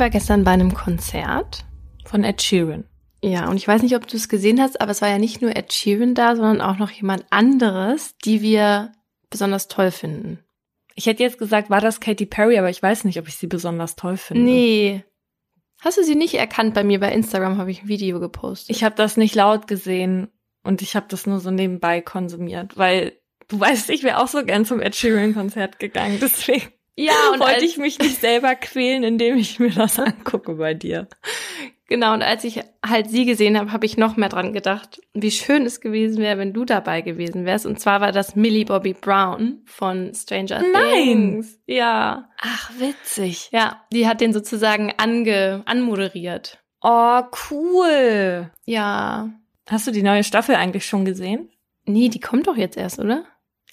Ich war gestern bei einem Konzert von Ed Sheeran. Ja, und ich weiß nicht, ob du es gesehen hast, aber es war ja nicht nur Ed Sheeran da, sondern auch noch jemand anderes, die wir besonders toll finden. Ich hätte jetzt gesagt, war das Katy Perry, aber ich weiß nicht, ob ich sie besonders toll finde. Nee. Hast du sie nicht erkannt bei mir bei Instagram, habe ich ein Video gepostet. Ich habe das nicht laut gesehen und ich habe das nur so nebenbei konsumiert, weil du weißt, ich wäre auch so gern zum Ed Sheeran Konzert gegangen, deswegen. Ja, und wollte ich mich nicht selber quälen, indem ich mir das angucke bei dir. Genau, und als ich halt sie gesehen habe, habe ich noch mehr dran gedacht, wie schön es gewesen wäre, wenn du dabei gewesen wärst. Und zwar war das Millie Bobby Brown von Stranger Nein. Things. Ja. Ach, witzig. Ja, die hat den sozusagen ange anmoderiert. Oh, cool. Ja. Hast du die neue Staffel eigentlich schon gesehen? Nee, die kommt doch jetzt erst, oder?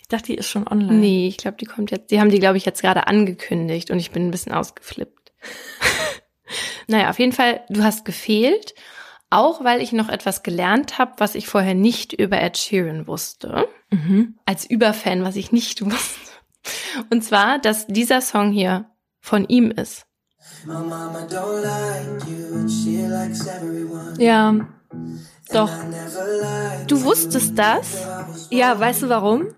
Ich dachte, die ist schon online. Nee, ich glaube, die kommt jetzt. Die haben die, glaube ich, jetzt gerade angekündigt und ich bin ein bisschen ausgeflippt. naja, auf jeden Fall, du hast gefehlt, auch weil ich noch etwas gelernt habe, was ich vorher nicht über Ed Sheeran wusste. Mhm. Als Überfan, was ich nicht wusste. Und zwar, dass dieser Song hier von ihm ist. Ja, doch. Du wusstest das? Ja, weißt du warum?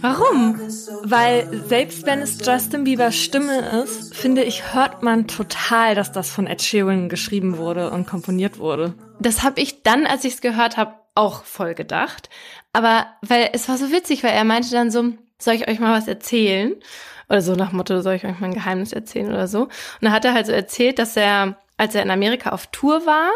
Warum? Weil selbst wenn es Justin Biebers Stimme ist, finde ich, hört man total, dass das von Ed Sheeran geschrieben wurde und komponiert wurde. Das habe ich dann, als ich es gehört habe, auch voll gedacht. Aber weil es war so witzig, weil er meinte dann so, soll ich euch mal was erzählen? Oder so nach Motto, soll ich euch mal ein Geheimnis erzählen oder so? Und dann hat er halt so erzählt, dass er, als er in Amerika auf Tour war,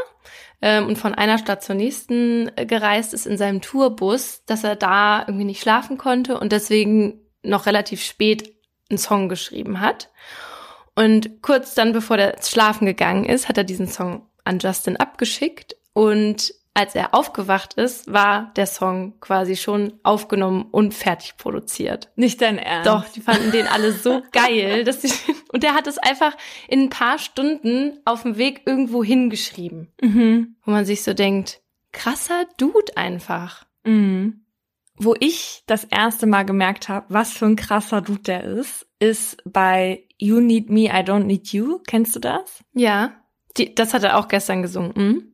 ähm, und von einer Stadt zur nächsten äh, gereist ist in seinem Tourbus, dass er da irgendwie nicht schlafen konnte und deswegen noch relativ spät einen Song geschrieben hat. Und kurz dann, bevor der schlafen gegangen ist, hat er diesen Song an Justin abgeschickt und als er aufgewacht ist, war der Song quasi schon aufgenommen und fertig produziert. Nicht dein Ernst? Doch, die fanden den alle so geil, dass sie, und der hat es einfach in ein paar Stunden auf dem Weg irgendwo hingeschrieben. Mhm. Wo man sich so denkt, krasser Dude einfach. Mhm. Wo ich das erste Mal gemerkt habe, was für ein krasser Dude der ist, ist bei You Need Me, I Don't Need You. Kennst du das? Ja. Die, das hat er auch gestern gesungen. Mhm.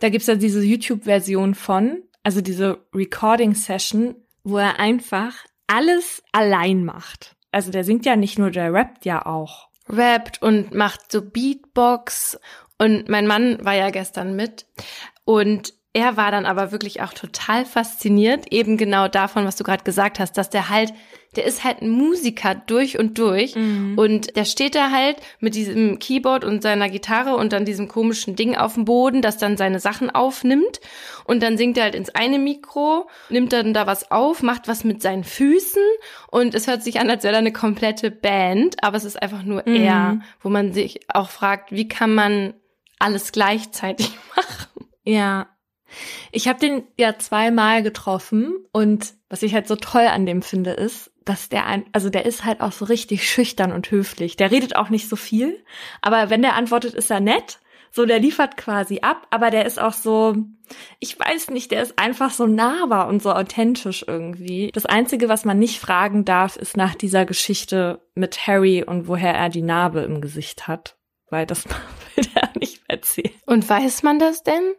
Da gibt's ja diese YouTube-Version von, also diese Recording-Session, wo er einfach alles allein macht. Also der singt ja nicht nur, der rappt ja auch. Rappt und macht so Beatbox. Und mein Mann war ja gestern mit. Und er war dann aber wirklich auch total fasziniert, eben genau davon, was du gerade gesagt hast, dass der halt, der ist halt ein Musiker durch und durch Mhm. und der steht da halt mit diesem Keyboard und seiner Gitarre und dann diesem komischen Ding auf dem Boden, das dann seine Sachen aufnimmt und dann singt er halt ins eine Mikro, nimmt dann da was auf, macht was mit seinen Füßen und es hört sich an, als wäre da eine komplette Band, aber es ist einfach nur Mhm. er, wo man sich auch fragt, wie kann man alles gleichzeitig machen? Ja. Ich habe den ja zweimal getroffen und was ich halt so toll an dem finde, ist, dass der ein, also der ist halt auch so richtig schüchtern und höflich. Der redet auch nicht so viel, aber wenn der antwortet, ist er nett. So, der liefert quasi ab, aber der ist auch so, ich weiß nicht, der ist einfach so nahbar und so authentisch irgendwie. Das Einzige, was man nicht fragen darf, ist nach dieser Geschichte mit Harry und woher er die Narbe im Gesicht hat. Weil das will er nicht erzählen. Und weiß man das denn?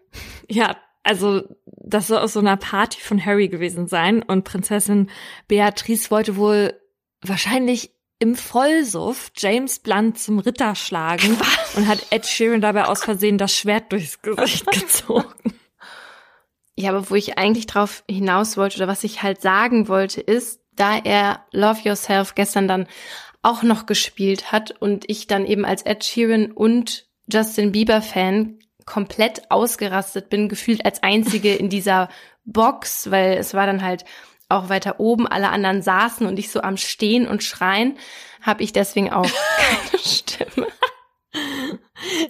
Ja, also das soll aus so einer Party von Harry gewesen sein und Prinzessin Beatrice wollte wohl wahrscheinlich im Vollsuff James Blunt zum Ritter schlagen und hat Ed Sheeran dabei aus Versehen das Schwert durchs Gesicht gezogen. Ja, aber wo ich eigentlich drauf hinaus wollte oder was ich halt sagen wollte, ist, da er Love Yourself gestern dann auch noch gespielt hat und ich dann eben als Ed Sheeran und Justin Bieber Fan komplett ausgerastet bin, gefühlt als einzige in dieser Box, weil es war dann halt auch weiter oben, alle anderen saßen und ich so am Stehen und Schreien, habe ich deswegen auch keine Stimme.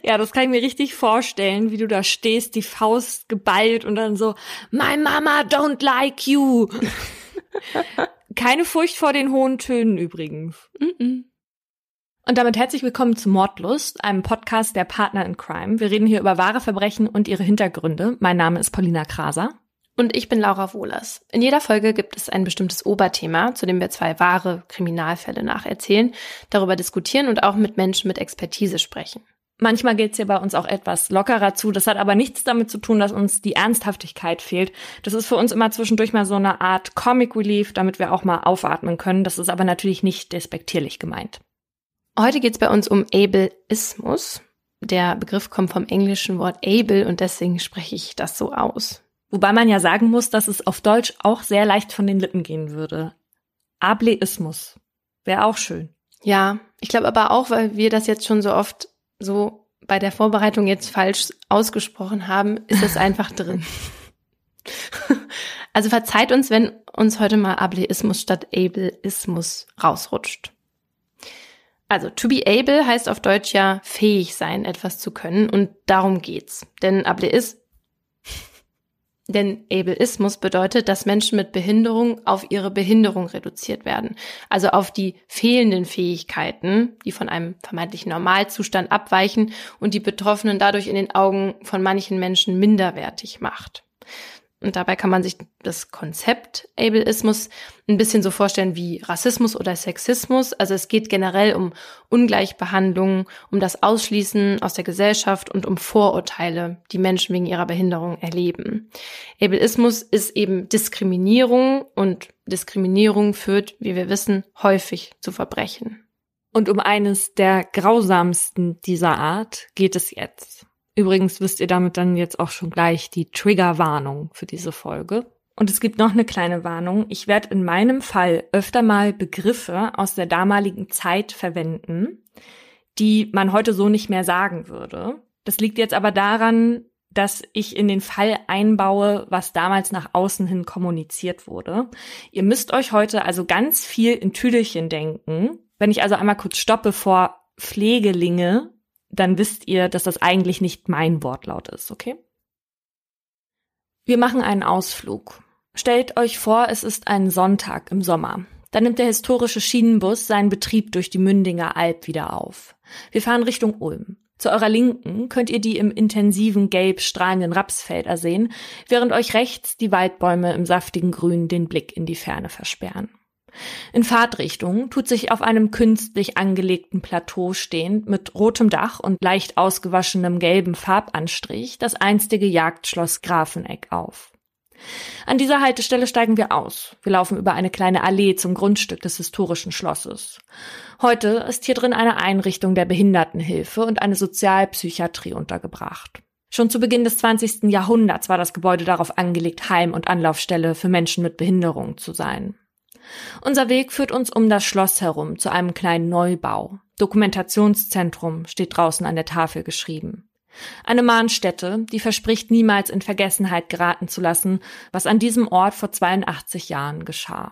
Ja, das kann ich mir richtig vorstellen, wie du da stehst, die Faust geballt und dann so, My Mama don't like you. Keine Furcht vor den hohen Tönen übrigens. Mm -mm. Und damit herzlich willkommen zu Mordlust, einem Podcast der Partner in Crime. Wir reden hier über wahre Verbrechen und ihre Hintergründe. Mein Name ist Paulina Kraser. Und ich bin Laura Wohlers. In jeder Folge gibt es ein bestimmtes Oberthema, zu dem wir zwei wahre Kriminalfälle nacherzählen, darüber diskutieren und auch mit Menschen mit Expertise sprechen. Manchmal geht's hier bei uns auch etwas lockerer zu. Das hat aber nichts damit zu tun, dass uns die Ernsthaftigkeit fehlt. Das ist für uns immer zwischendurch mal so eine Art Comic Relief, damit wir auch mal aufatmen können. Das ist aber natürlich nicht despektierlich gemeint. Heute geht's bei uns um Ableismus. Der Begriff kommt vom englischen Wort able und deswegen spreche ich das so aus. Wobei man ja sagen muss, dass es auf Deutsch auch sehr leicht von den Lippen gehen würde. Ableismus. Wäre auch schön. Ja, ich glaube aber auch, weil wir das jetzt schon so oft so bei der Vorbereitung jetzt falsch ausgesprochen haben, ist es einfach drin. Also verzeiht uns, wenn uns heute mal Ableismus statt Ableismus rausrutscht. Also to be able heißt auf Deutsch ja fähig sein, etwas zu können und darum geht's. Denn Ableismus denn Ableismus bedeutet, dass Menschen mit Behinderung auf ihre Behinderung reduziert werden, also auf die fehlenden Fähigkeiten, die von einem vermeintlichen Normalzustand abweichen und die Betroffenen dadurch in den Augen von manchen Menschen minderwertig macht. Und dabei kann man sich das Konzept Ableismus ein bisschen so vorstellen wie Rassismus oder Sexismus. Also es geht generell um Ungleichbehandlung, um das Ausschließen aus der Gesellschaft und um Vorurteile, die Menschen wegen ihrer Behinderung erleben. Ableismus ist eben Diskriminierung und Diskriminierung führt, wie wir wissen, häufig zu Verbrechen. Und um eines der grausamsten dieser Art geht es jetzt. Übrigens wisst ihr damit dann jetzt auch schon gleich die Triggerwarnung für diese Folge. Und es gibt noch eine kleine Warnung. Ich werde in meinem Fall öfter mal Begriffe aus der damaligen Zeit verwenden, die man heute so nicht mehr sagen würde. Das liegt jetzt aber daran, dass ich in den Fall einbaue, was damals nach außen hin kommuniziert wurde. Ihr müsst euch heute also ganz viel in Tüdelchen denken. Wenn ich also einmal kurz stoppe vor Pflegelinge, dann wisst ihr, dass das eigentlich nicht mein Wortlaut ist, okay? Wir machen einen Ausflug. Stellt euch vor, es ist ein Sonntag im Sommer. Dann nimmt der historische Schienenbus seinen Betrieb durch die Mündinger Alb wieder auf. Wir fahren Richtung Ulm. Zu eurer Linken könnt ihr die im intensiven Gelb strahlenden Rapsfelder sehen, während euch rechts die Waldbäume im saftigen Grün den Blick in die Ferne versperren. In Fahrtrichtung tut sich auf einem künstlich angelegten Plateau stehend mit rotem Dach und leicht ausgewaschenem gelben Farbanstrich das einstige Jagdschloss Grafeneck auf. An dieser Haltestelle steigen wir aus. Wir laufen über eine kleine Allee zum Grundstück des historischen Schlosses. Heute ist hier drin eine Einrichtung der Behindertenhilfe und eine Sozialpsychiatrie untergebracht. Schon zu Beginn des 20. Jahrhunderts war das Gebäude darauf angelegt, Heim- und Anlaufstelle für Menschen mit Behinderung zu sein. Unser Weg führt uns um das Schloss herum zu einem kleinen Neubau. Dokumentationszentrum steht draußen an der Tafel geschrieben. Eine Mahnstätte, die verspricht, niemals in Vergessenheit geraten zu lassen, was an diesem Ort vor 82 Jahren geschah.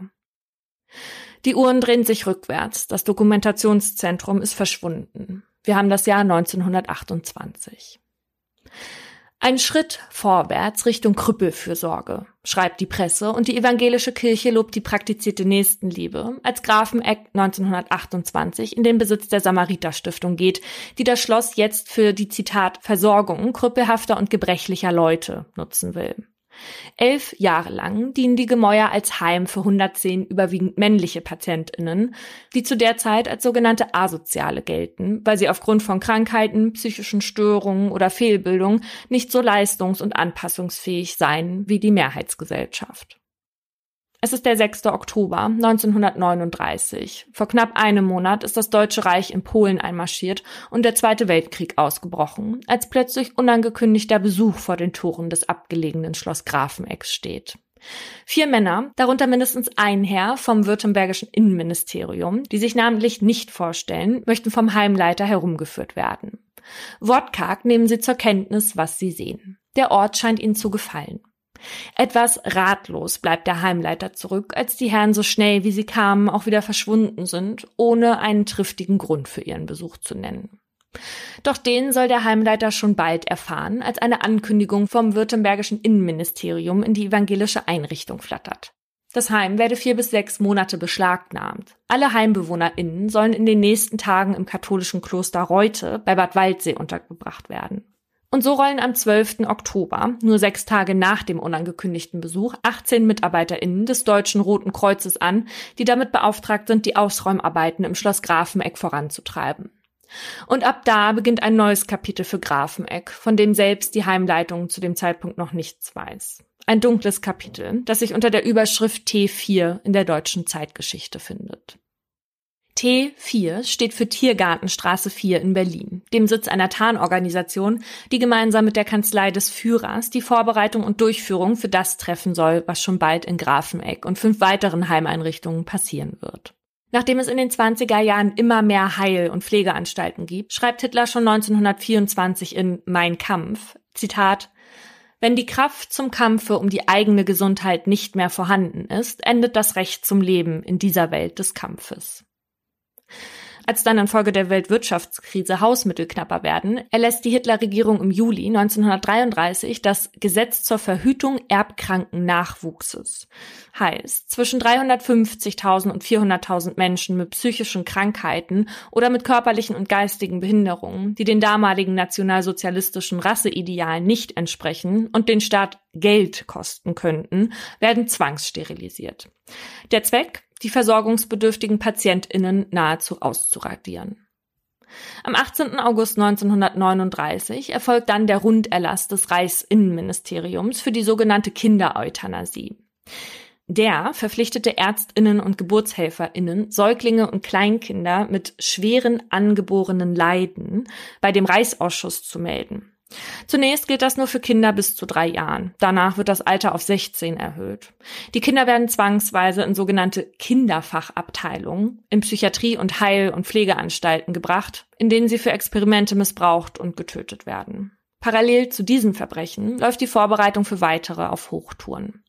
Die Uhren drehen sich rückwärts. Das Dokumentationszentrum ist verschwunden. Wir haben das Jahr 1928. Ein Schritt vorwärts Richtung Krüppelfürsorge, schreibt die Presse, und die evangelische Kirche lobt die praktizierte Nächstenliebe, als Grafeneck 1928 in den Besitz der Samariter-Stiftung geht, die das Schloss jetzt für die Zitat Versorgung krüppelhafter und gebrechlicher Leute nutzen will. Elf Jahre lang dienen die Gemäuer als Heim für 110 überwiegend männliche PatientInnen, die zu der Zeit als sogenannte Asoziale gelten, weil sie aufgrund von Krankheiten, psychischen Störungen oder Fehlbildung nicht so leistungs- und anpassungsfähig seien wie die Mehrheitsgesellschaft. Es ist der 6. Oktober 1939. Vor knapp einem Monat ist das Deutsche Reich in Polen einmarschiert und der Zweite Weltkrieg ausgebrochen, als plötzlich unangekündigter Besuch vor den Toren des abgelegenen Schloss Grafeneck steht. Vier Männer, darunter mindestens ein Herr vom württembergischen Innenministerium, die sich namentlich nicht vorstellen, möchten vom Heimleiter herumgeführt werden. Wortkarg nehmen sie zur Kenntnis, was sie sehen. Der Ort scheint ihnen zu gefallen. Etwas ratlos bleibt der Heimleiter zurück, als die Herren so schnell wie sie kamen auch wieder verschwunden sind, ohne einen triftigen Grund für ihren Besuch zu nennen. Doch den soll der Heimleiter schon bald erfahren, als eine Ankündigung vom württembergischen Innenministerium in die evangelische Einrichtung flattert. Das Heim werde vier bis sechs Monate beschlagnahmt. Alle HeimbewohnerInnen sollen in den nächsten Tagen im katholischen Kloster Reute bei Bad Waldsee untergebracht werden. Und so rollen am 12. Oktober, nur sechs Tage nach dem unangekündigten Besuch, 18 MitarbeiterInnen des Deutschen Roten Kreuzes an, die damit beauftragt sind, die Ausräumarbeiten im Schloss Grafeneck voranzutreiben. Und ab da beginnt ein neues Kapitel für Grafeneck, von dem selbst die Heimleitung zu dem Zeitpunkt noch nichts weiß. Ein dunkles Kapitel, das sich unter der Überschrift T4 in der deutschen Zeitgeschichte findet. T4 steht für Tiergartenstraße 4 in Berlin, dem Sitz einer Tarnorganisation, die gemeinsam mit der Kanzlei des Führers die Vorbereitung und Durchführung für das treffen soll, was schon bald in Grafeneck und fünf weiteren Heimeinrichtungen passieren wird. Nachdem es in den 20er Jahren immer mehr Heil- und Pflegeanstalten gibt, schreibt Hitler schon 1924 in Mein Kampf, Zitat, wenn die Kraft zum Kampfe um die eigene Gesundheit nicht mehr vorhanden ist, endet das Recht zum Leben in dieser Welt des Kampfes. Als dann infolge der Weltwirtschaftskrise Hausmittel knapper werden, erlässt die Hitlerregierung im Juli 1933 das Gesetz zur Verhütung erbkranken Nachwuchses. Heißt, zwischen 350.000 und 400.000 Menschen mit psychischen Krankheiten oder mit körperlichen und geistigen Behinderungen, die den damaligen nationalsozialistischen Rasseidealen nicht entsprechen und den Staat Geld kosten könnten, werden zwangssterilisiert. Der Zweck? Die versorgungsbedürftigen PatientInnen nahezu auszuradieren. Am 18. August 1939 erfolgt dann der Runderlass des Reichsinnenministeriums für die sogenannte Kindereuthanasie. Der verpflichtete Ärztinnen und Geburtshelferinnen, Säuglinge und Kleinkinder mit schweren angeborenen Leiden bei dem Reichsausschuss zu melden. Zunächst gilt das nur für Kinder bis zu drei Jahren. Danach wird das Alter auf 16 erhöht. Die Kinder werden zwangsweise in sogenannte Kinderfachabteilungen in Psychiatrie- und Heil- und Pflegeanstalten gebracht, in denen sie für Experimente missbraucht und getötet werden. Parallel zu diesen Verbrechen läuft die Vorbereitung für weitere auf Hochtouren.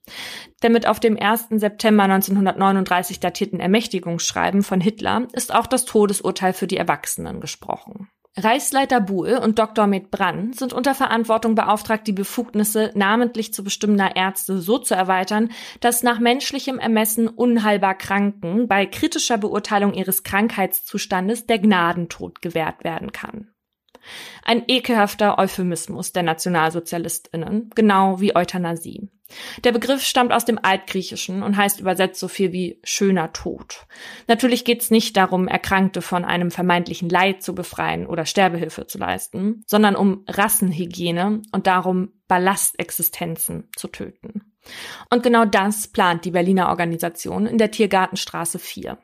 Denn mit auf dem 1. September 1939 datierten Ermächtigungsschreiben von Hitler ist auch das Todesurteil für die Erwachsenen gesprochen. Reichsleiter Buhl und Dr. Med Brandt sind unter Verantwortung beauftragt, die Befugnisse namentlich zu bestimmender Ärzte so zu erweitern, dass nach menschlichem Ermessen unheilbar Kranken bei kritischer Beurteilung ihres Krankheitszustandes der Gnadentod gewährt werden kann. Ein ekelhafter Euphemismus der Nationalsozialistinnen, genau wie Euthanasie. Der Begriff stammt aus dem Altgriechischen und heißt übersetzt so viel wie schöner Tod. Natürlich geht es nicht darum, Erkrankte von einem vermeintlichen Leid zu befreien oder Sterbehilfe zu leisten, sondern um Rassenhygiene und darum, Ballastexistenzen zu töten. Und genau das plant die Berliner Organisation in der Tiergartenstraße 4.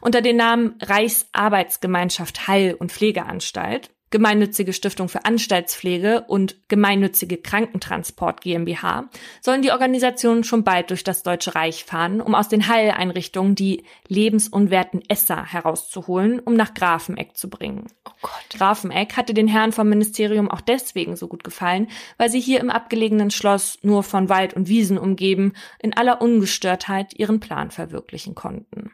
Unter dem Namen Reichsarbeitsgemeinschaft Heil- und Pflegeanstalt Gemeinnützige Stiftung für Anstaltspflege und Gemeinnützige Krankentransport GmbH sollen die Organisationen schon bald durch das Deutsche Reich fahren, um aus den Heileinrichtungen die lebensunwerten Esser herauszuholen, um nach Grafeneck zu bringen. Oh Gott. Grafeneck hatte den Herren vom Ministerium auch deswegen so gut gefallen, weil sie hier im abgelegenen Schloss nur von Wald und Wiesen umgeben, in aller Ungestörtheit ihren Plan verwirklichen konnten.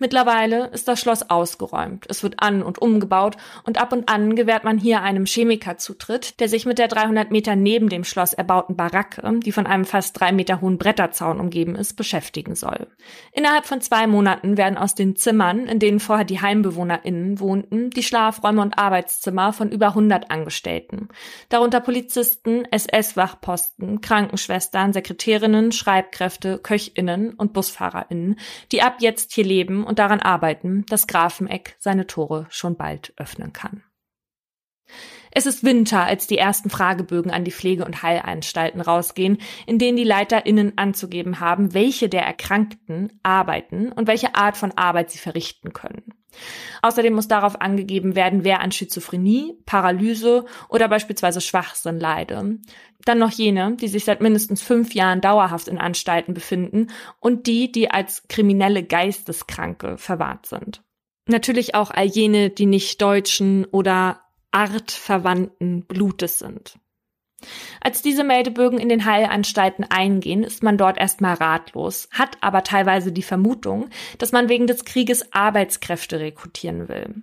Mittlerweile ist das Schloss ausgeräumt. Es wird an- und umgebaut und ab und an gewährt man hier einem Chemiker Zutritt, der sich mit der 300 Meter neben dem Schloss erbauten Baracke, die von einem fast drei Meter hohen Bretterzaun umgeben ist, beschäftigen soll. Innerhalb von zwei Monaten werden aus den Zimmern, in denen vorher die HeimbewohnerInnen wohnten, die Schlafräume und Arbeitszimmer von über 100 Angestellten. Darunter Polizisten, SS-Wachposten, Krankenschwestern, Sekretärinnen, Schreibkräfte, KöchInnen und BusfahrerInnen, die ab jetzt hier leben und daran arbeiten, dass Grafeneck seine Tore schon bald öffnen kann. Es ist Winter, als die ersten Fragebögen an die Pflege- und Heilanstalten rausgehen, in denen die LeiterInnen anzugeben haben, welche der Erkrankten arbeiten und welche Art von Arbeit sie verrichten können. Außerdem muss darauf angegeben werden, wer an Schizophrenie, Paralyse oder beispielsweise Schwachsinn leide. Dann noch jene, die sich seit mindestens fünf Jahren dauerhaft in Anstalten befinden und die, die als kriminelle Geisteskranke verwahrt sind. Natürlich auch all jene, die nicht deutschen oder artverwandten Blutes sind. Als diese Meldebögen in den Heilanstalten eingehen, ist man dort erstmal ratlos, hat aber teilweise die Vermutung, dass man wegen des Krieges Arbeitskräfte rekrutieren will.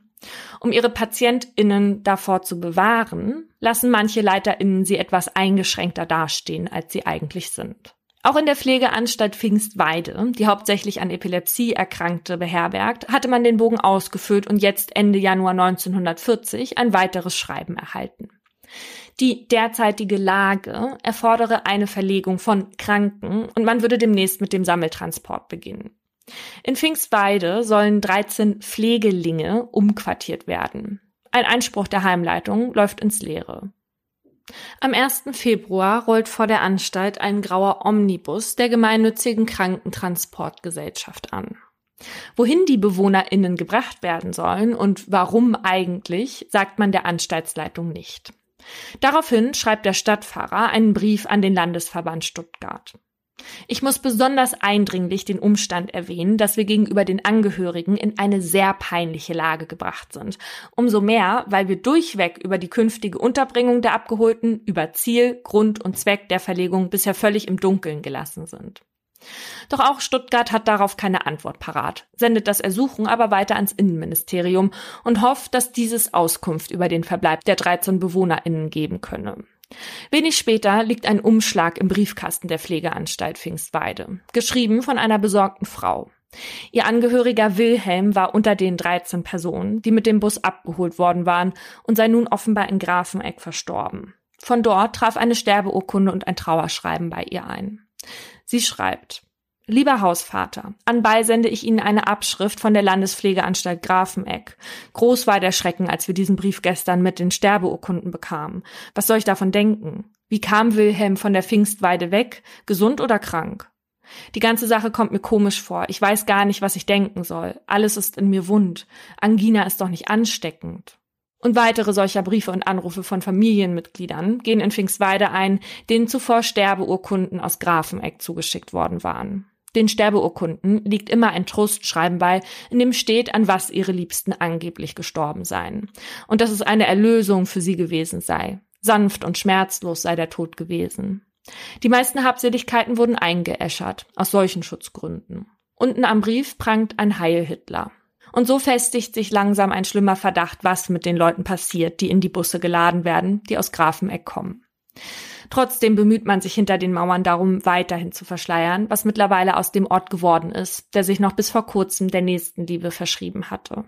Um ihre PatientInnen davor zu bewahren, lassen manche LeiterInnen sie etwas eingeschränkter dastehen, als sie eigentlich sind. Auch in der Pflegeanstalt Pfingstweide, die hauptsächlich an Epilepsie Erkrankte beherbergt, hatte man den Bogen ausgefüllt und jetzt Ende Januar 1940 ein weiteres Schreiben erhalten. Die derzeitige Lage erfordere eine Verlegung von Kranken und man würde demnächst mit dem Sammeltransport beginnen. In Pfingstweide sollen 13 Pflegelinge umquartiert werden. Ein Einspruch der Heimleitung läuft ins Leere. Am 1. Februar rollt vor der Anstalt ein grauer Omnibus der gemeinnützigen Krankentransportgesellschaft an. Wohin die BewohnerInnen gebracht werden sollen und warum eigentlich, sagt man der Anstaltsleitung nicht. Daraufhin schreibt der Stadtpfarrer einen Brief an den Landesverband Stuttgart. Ich muss besonders eindringlich den Umstand erwähnen, dass wir gegenüber den Angehörigen in eine sehr peinliche Lage gebracht sind. Umso mehr, weil wir durchweg über die künftige Unterbringung der Abgeholten, über Ziel, Grund und Zweck der Verlegung bisher völlig im Dunkeln gelassen sind. Doch auch Stuttgart hat darauf keine Antwort parat, sendet das Ersuchen aber weiter ans Innenministerium und hofft, dass dieses Auskunft über den Verbleib der 13 BewohnerInnen geben könne. Wenig später liegt ein Umschlag im Briefkasten der Pflegeanstalt Pfingstweide, geschrieben von einer besorgten Frau. Ihr Angehöriger Wilhelm war unter den 13 Personen, die mit dem Bus abgeholt worden waren und sei nun offenbar in Grafeneck verstorben. Von dort traf eine Sterbeurkunde und ein Trauerschreiben bei ihr ein. Sie schreibt, Lieber Hausvater, anbei sende ich Ihnen eine Abschrift von der Landespflegeanstalt Grafeneck. Groß war der Schrecken, als wir diesen Brief gestern mit den Sterbeurkunden bekamen. Was soll ich davon denken? Wie kam Wilhelm von der Pfingstweide weg? Gesund oder krank? Die ganze Sache kommt mir komisch vor. Ich weiß gar nicht, was ich denken soll. Alles ist in mir wund. Angina ist doch nicht ansteckend. Und weitere solcher Briefe und Anrufe von Familienmitgliedern gehen in Pfingstweide ein, denen zuvor Sterbeurkunden aus Grafeneck zugeschickt worden waren. Den Sterbeurkunden liegt immer ein Trostschreiben bei, in dem steht, an was ihre Liebsten angeblich gestorben seien. Und dass es eine Erlösung für sie gewesen sei. Sanft und schmerzlos sei der Tod gewesen. Die meisten Habseligkeiten wurden eingeäschert, aus solchen Schutzgründen. Unten am Brief prangt ein Heil Hitler. Und so festigt sich langsam ein schlimmer Verdacht, was mit den Leuten passiert, die in die Busse geladen werden, die aus Grafeneck kommen. Trotzdem bemüht man sich hinter den Mauern darum, weiterhin zu verschleiern, was mittlerweile aus dem Ort geworden ist, der sich noch bis vor kurzem der Nächstenliebe verschrieben hatte.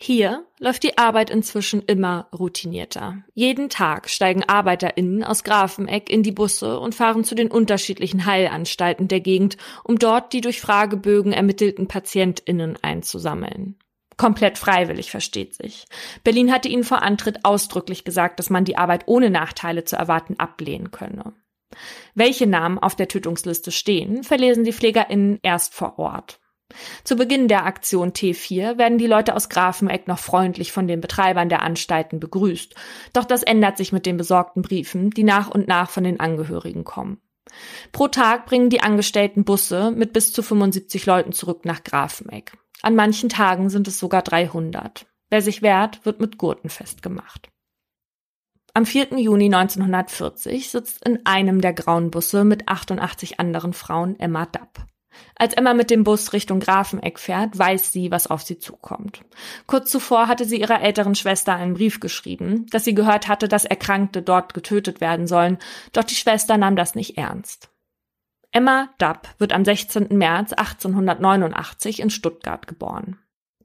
Hier läuft die Arbeit inzwischen immer routinierter. Jeden Tag steigen ArbeiterInnen aus Grafeneck in die Busse und fahren zu den unterschiedlichen Heilanstalten der Gegend, um dort die durch Fragebögen ermittelten PatientInnen einzusammeln. Komplett freiwillig, versteht sich. Berlin hatte ihnen vor Antritt ausdrücklich gesagt, dass man die Arbeit ohne Nachteile zu erwarten ablehnen könne. Welche Namen auf der Tötungsliste stehen, verlesen die PflegerInnen erst vor Ort. Zu Beginn der Aktion T4 werden die Leute aus Grafeneck noch freundlich von den Betreibern der Anstalten begrüßt. Doch das ändert sich mit den besorgten Briefen, die nach und nach von den Angehörigen kommen. Pro Tag bringen die Angestellten Busse mit bis zu 75 Leuten zurück nach Grafeneck. An manchen Tagen sind es sogar 300. Wer sich wehrt, wird mit Gurten festgemacht. Am 4. Juni 1940 sitzt in einem der grauen Busse mit 88 anderen Frauen Emma Dapp. Als Emma mit dem Bus Richtung Grafeneck fährt, weiß sie, was auf sie zukommt. Kurz zuvor hatte sie ihrer älteren Schwester einen Brief geschrieben, dass sie gehört hatte, dass Erkrankte dort getötet werden sollen, doch die Schwester nahm das nicht ernst. Emma Dapp wird am 16. März 1889 in Stuttgart geboren.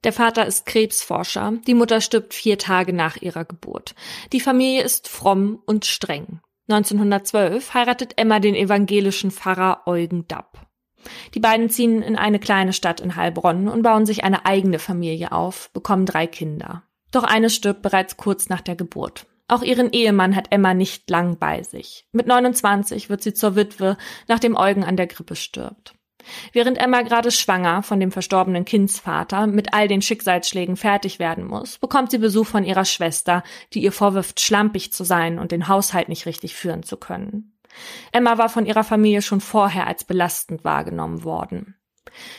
Der Vater ist Krebsforscher, die Mutter stirbt vier Tage nach ihrer Geburt. Die Familie ist fromm und streng. 1912 heiratet Emma den evangelischen Pfarrer Eugen Dapp. Die beiden ziehen in eine kleine Stadt in Heilbronn und bauen sich eine eigene Familie auf, bekommen drei Kinder. Doch eine stirbt bereits kurz nach der Geburt. Auch ihren Ehemann hat Emma nicht lang bei sich. Mit 29 wird sie zur Witwe, nachdem Eugen an der Grippe stirbt. Während Emma gerade schwanger von dem verstorbenen Kindsvater mit all den Schicksalsschlägen fertig werden muss, bekommt sie Besuch von ihrer Schwester, die ihr vorwirft, schlampig zu sein und den Haushalt nicht richtig führen zu können. Emma war von ihrer Familie schon vorher als belastend wahrgenommen worden.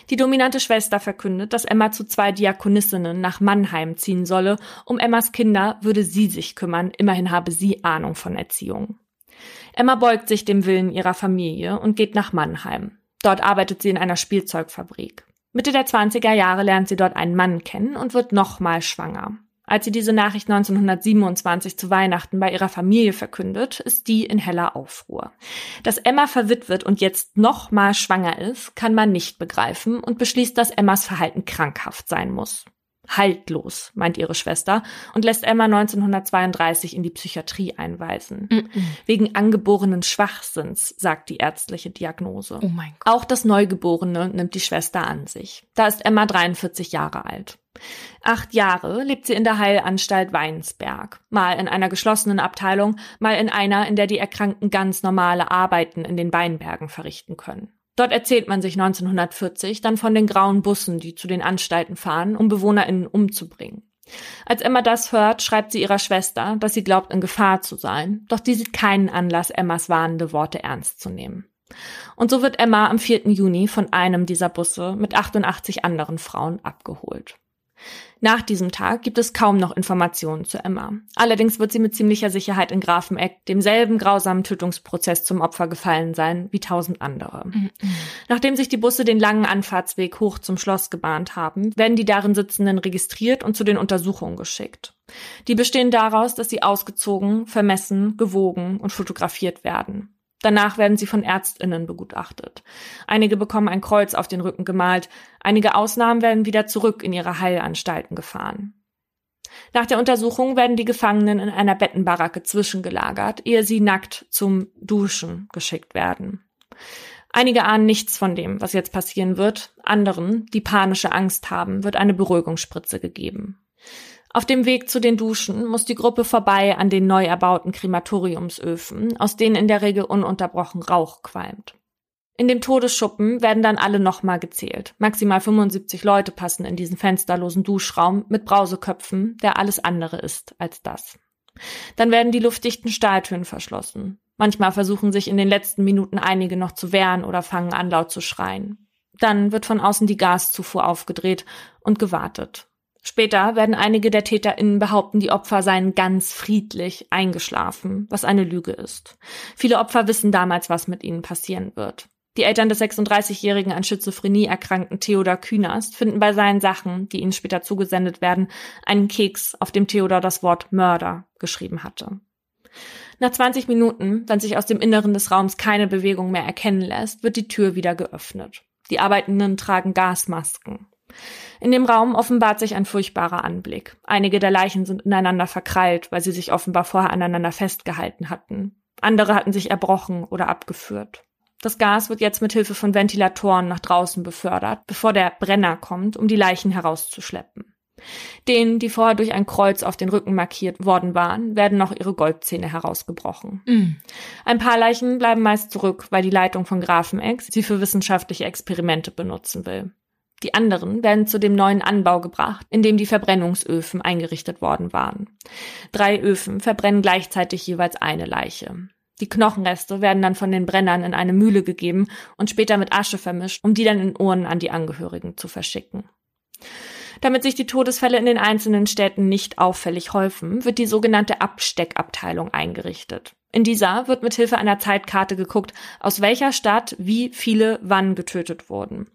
Die dominante Schwester verkündet, dass Emma zu zwei Diakonissinnen nach Mannheim ziehen solle. Um Emmas Kinder würde sie sich kümmern, immerhin habe sie Ahnung von Erziehung. Emma beugt sich dem Willen ihrer Familie und geht nach Mannheim. Dort arbeitet sie in einer Spielzeugfabrik. Mitte der 20er Jahre lernt sie dort einen Mann kennen und wird nochmal schwanger. Als sie diese Nachricht 1927 zu Weihnachten bei ihrer Familie verkündet, ist die in heller Aufruhr. Dass Emma verwitwet und jetzt noch mal schwanger ist, kann man nicht begreifen und beschließt, dass Emmas Verhalten krankhaft sein muss. Haltlos, meint ihre Schwester und lässt Emma 1932 in die Psychiatrie einweisen. Mm -mm. Wegen angeborenen Schwachsinns, sagt die ärztliche Diagnose. Oh mein Gott. Auch das Neugeborene nimmt die Schwester an sich. Da ist Emma 43 Jahre alt. Acht Jahre lebt sie in der Heilanstalt Weinsberg. Mal in einer geschlossenen Abteilung, mal in einer, in der die Erkrankten ganz normale Arbeiten in den Weinbergen verrichten können. Dort erzählt man sich 1940 dann von den grauen Bussen, die zu den Anstalten fahren, um BewohnerInnen umzubringen. Als Emma das hört, schreibt sie ihrer Schwester, dass sie glaubt, in Gefahr zu sein, doch die sieht keinen Anlass, Emmas warnende Worte ernst zu nehmen. Und so wird Emma am 4. Juni von einem dieser Busse mit 88 anderen Frauen abgeholt. Nach diesem Tag gibt es kaum noch Informationen zu Emma. Allerdings wird sie mit ziemlicher Sicherheit in Grafeneck demselben grausamen Tötungsprozess zum Opfer gefallen sein wie tausend andere. Mhm. Nachdem sich die Busse den langen Anfahrtsweg hoch zum Schloss gebahnt haben, werden die darin Sitzenden registriert und zu den Untersuchungen geschickt. Die bestehen daraus, dass sie ausgezogen, vermessen, gewogen und fotografiert werden. Danach werden sie von Ärztinnen begutachtet. Einige bekommen ein Kreuz auf den Rücken gemalt, einige Ausnahmen werden wieder zurück in ihre Heilanstalten gefahren. Nach der Untersuchung werden die Gefangenen in einer Bettenbaracke zwischengelagert, ehe sie nackt zum Duschen geschickt werden. Einige ahnen nichts von dem, was jetzt passieren wird, anderen, die panische Angst haben, wird eine Beruhigungsspritze gegeben. Auf dem Weg zu den Duschen muss die Gruppe vorbei an den neu erbauten Krematoriumsöfen, aus denen in der Regel ununterbrochen Rauch qualmt. In dem Todesschuppen werden dann alle nochmal gezählt. Maximal 75 Leute passen in diesen fensterlosen Duschraum mit Brauseköpfen, der alles andere ist als das. Dann werden die luftdichten Stahltüren verschlossen. Manchmal versuchen sich in den letzten Minuten einige noch zu wehren oder fangen an laut zu schreien. Dann wird von außen die Gaszufuhr aufgedreht und gewartet. Später werden einige der TäterInnen behaupten, die Opfer seien ganz friedlich eingeschlafen, was eine Lüge ist. Viele Opfer wissen damals, was mit ihnen passieren wird. Die Eltern des 36-jährigen an Schizophrenie erkrankten Theodor Künast finden bei seinen Sachen, die ihnen später zugesendet werden, einen Keks, auf dem Theodor das Wort Mörder geschrieben hatte. Nach 20 Minuten, wenn sich aus dem Inneren des Raums keine Bewegung mehr erkennen lässt, wird die Tür wieder geöffnet. Die Arbeitenden tragen Gasmasken. In dem Raum offenbart sich ein furchtbarer Anblick. Einige der Leichen sind ineinander verkrallt, weil sie sich offenbar vorher aneinander festgehalten hatten. Andere hatten sich erbrochen oder abgeführt. Das Gas wird jetzt mit Hilfe von Ventilatoren nach draußen befördert, bevor der Brenner kommt, um die Leichen herauszuschleppen. Denen, die vorher durch ein Kreuz auf den Rücken markiert worden waren, werden noch ihre Goldzähne herausgebrochen. Mm. Ein paar Leichen bleiben meist zurück, weil die Leitung von Grafenex sie für wissenschaftliche Experimente benutzen will. Die anderen werden zu dem neuen Anbau gebracht, in dem die Verbrennungsöfen eingerichtet worden waren. Drei Öfen verbrennen gleichzeitig jeweils eine Leiche. Die Knochenreste werden dann von den Brennern in eine Mühle gegeben und später mit Asche vermischt, um die dann in Urnen an die Angehörigen zu verschicken. Damit sich die Todesfälle in den einzelnen Städten nicht auffällig häufen, wird die sogenannte Absteckabteilung eingerichtet. In dieser wird mit Hilfe einer Zeitkarte geguckt, aus welcher Stadt wie viele wann getötet wurden.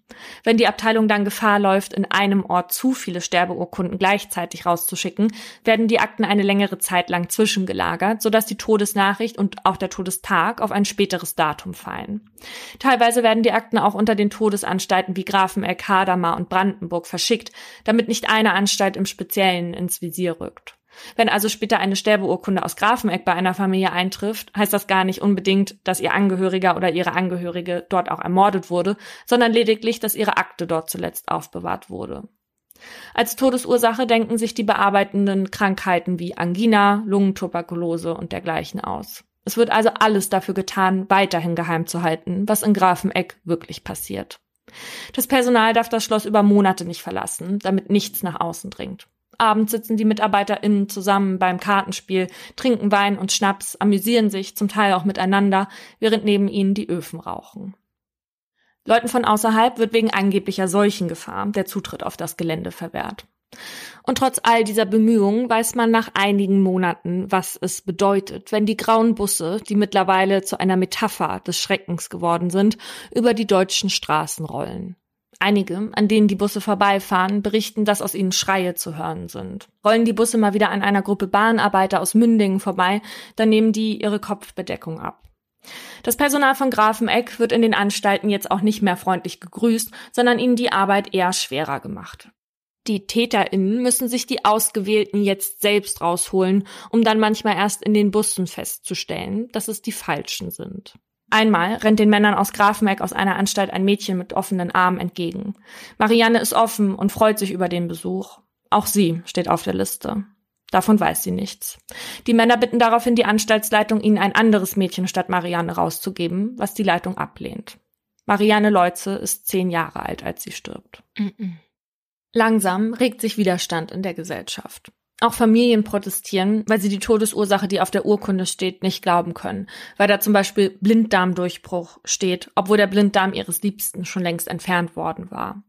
Wenn die Abteilung dann Gefahr läuft, in einem Ort zu viele Sterbeurkunden gleichzeitig rauszuschicken, werden die Akten eine längere Zeit lang zwischengelagert, sodass die Todesnachricht und auch der Todestag auf ein späteres Datum fallen. Teilweise werden die Akten auch unter den Todesanstalten wie Grafeneck, Hadamar und Brandenburg verschickt, damit nicht eine Anstalt im Speziellen ins Visier rückt. Wenn also später eine Sterbeurkunde aus Grafeneck bei einer Familie eintrifft, heißt das gar nicht unbedingt, dass ihr Angehöriger oder ihre Angehörige dort auch ermordet wurde, sondern lediglich, dass ihre Akte dort zuletzt aufbewahrt wurde. Als Todesursache denken sich die bearbeitenden Krankheiten wie Angina, Lungentuberkulose und dergleichen aus. Es wird also alles dafür getan, weiterhin geheim zu halten, was in Grafeneck wirklich passiert. Das Personal darf das Schloss über Monate nicht verlassen, damit nichts nach außen dringt. Abends sitzen die MitarbeiterInnen zusammen beim Kartenspiel, trinken Wein und Schnaps, amüsieren sich, zum Teil auch miteinander, während neben ihnen die Öfen rauchen. Leuten von außerhalb wird wegen angeblicher Seuchengefahr der Zutritt auf das Gelände verwehrt. Und trotz all dieser Bemühungen weiß man nach einigen Monaten, was es bedeutet, wenn die grauen Busse, die mittlerweile zu einer Metapher des Schreckens geworden sind, über die deutschen Straßen rollen. Einige, an denen die Busse vorbeifahren, berichten, dass aus ihnen Schreie zu hören sind. Rollen die Busse mal wieder an einer Gruppe Bahnarbeiter aus Mündingen vorbei, dann nehmen die ihre Kopfbedeckung ab. Das Personal von Grafeneck wird in den Anstalten jetzt auch nicht mehr freundlich gegrüßt, sondern ihnen die Arbeit eher schwerer gemacht. die TäterInnen müssen sich die Ausgewählten jetzt selbst rausholen, um dann manchmal erst in den Bussen festzustellen, dass es die Falschen sind. Einmal rennt den Männern aus Grafenegg aus einer Anstalt ein Mädchen mit offenen Armen entgegen. Marianne ist offen und freut sich über den Besuch. Auch sie steht auf der Liste. Davon weiß sie nichts. Die Männer bitten daraufhin die Anstaltsleitung, ihnen ein anderes Mädchen statt Marianne rauszugeben, was die Leitung ablehnt. Marianne Leutze ist zehn Jahre alt, als sie stirbt. Mm -mm. Langsam regt sich Widerstand in der Gesellschaft. Auch Familien protestieren, weil sie die Todesursache, die auf der Urkunde steht, nicht glauben können, weil da zum Beispiel Blinddarmdurchbruch steht, obwohl der Blinddarm ihres Liebsten schon längst entfernt worden war.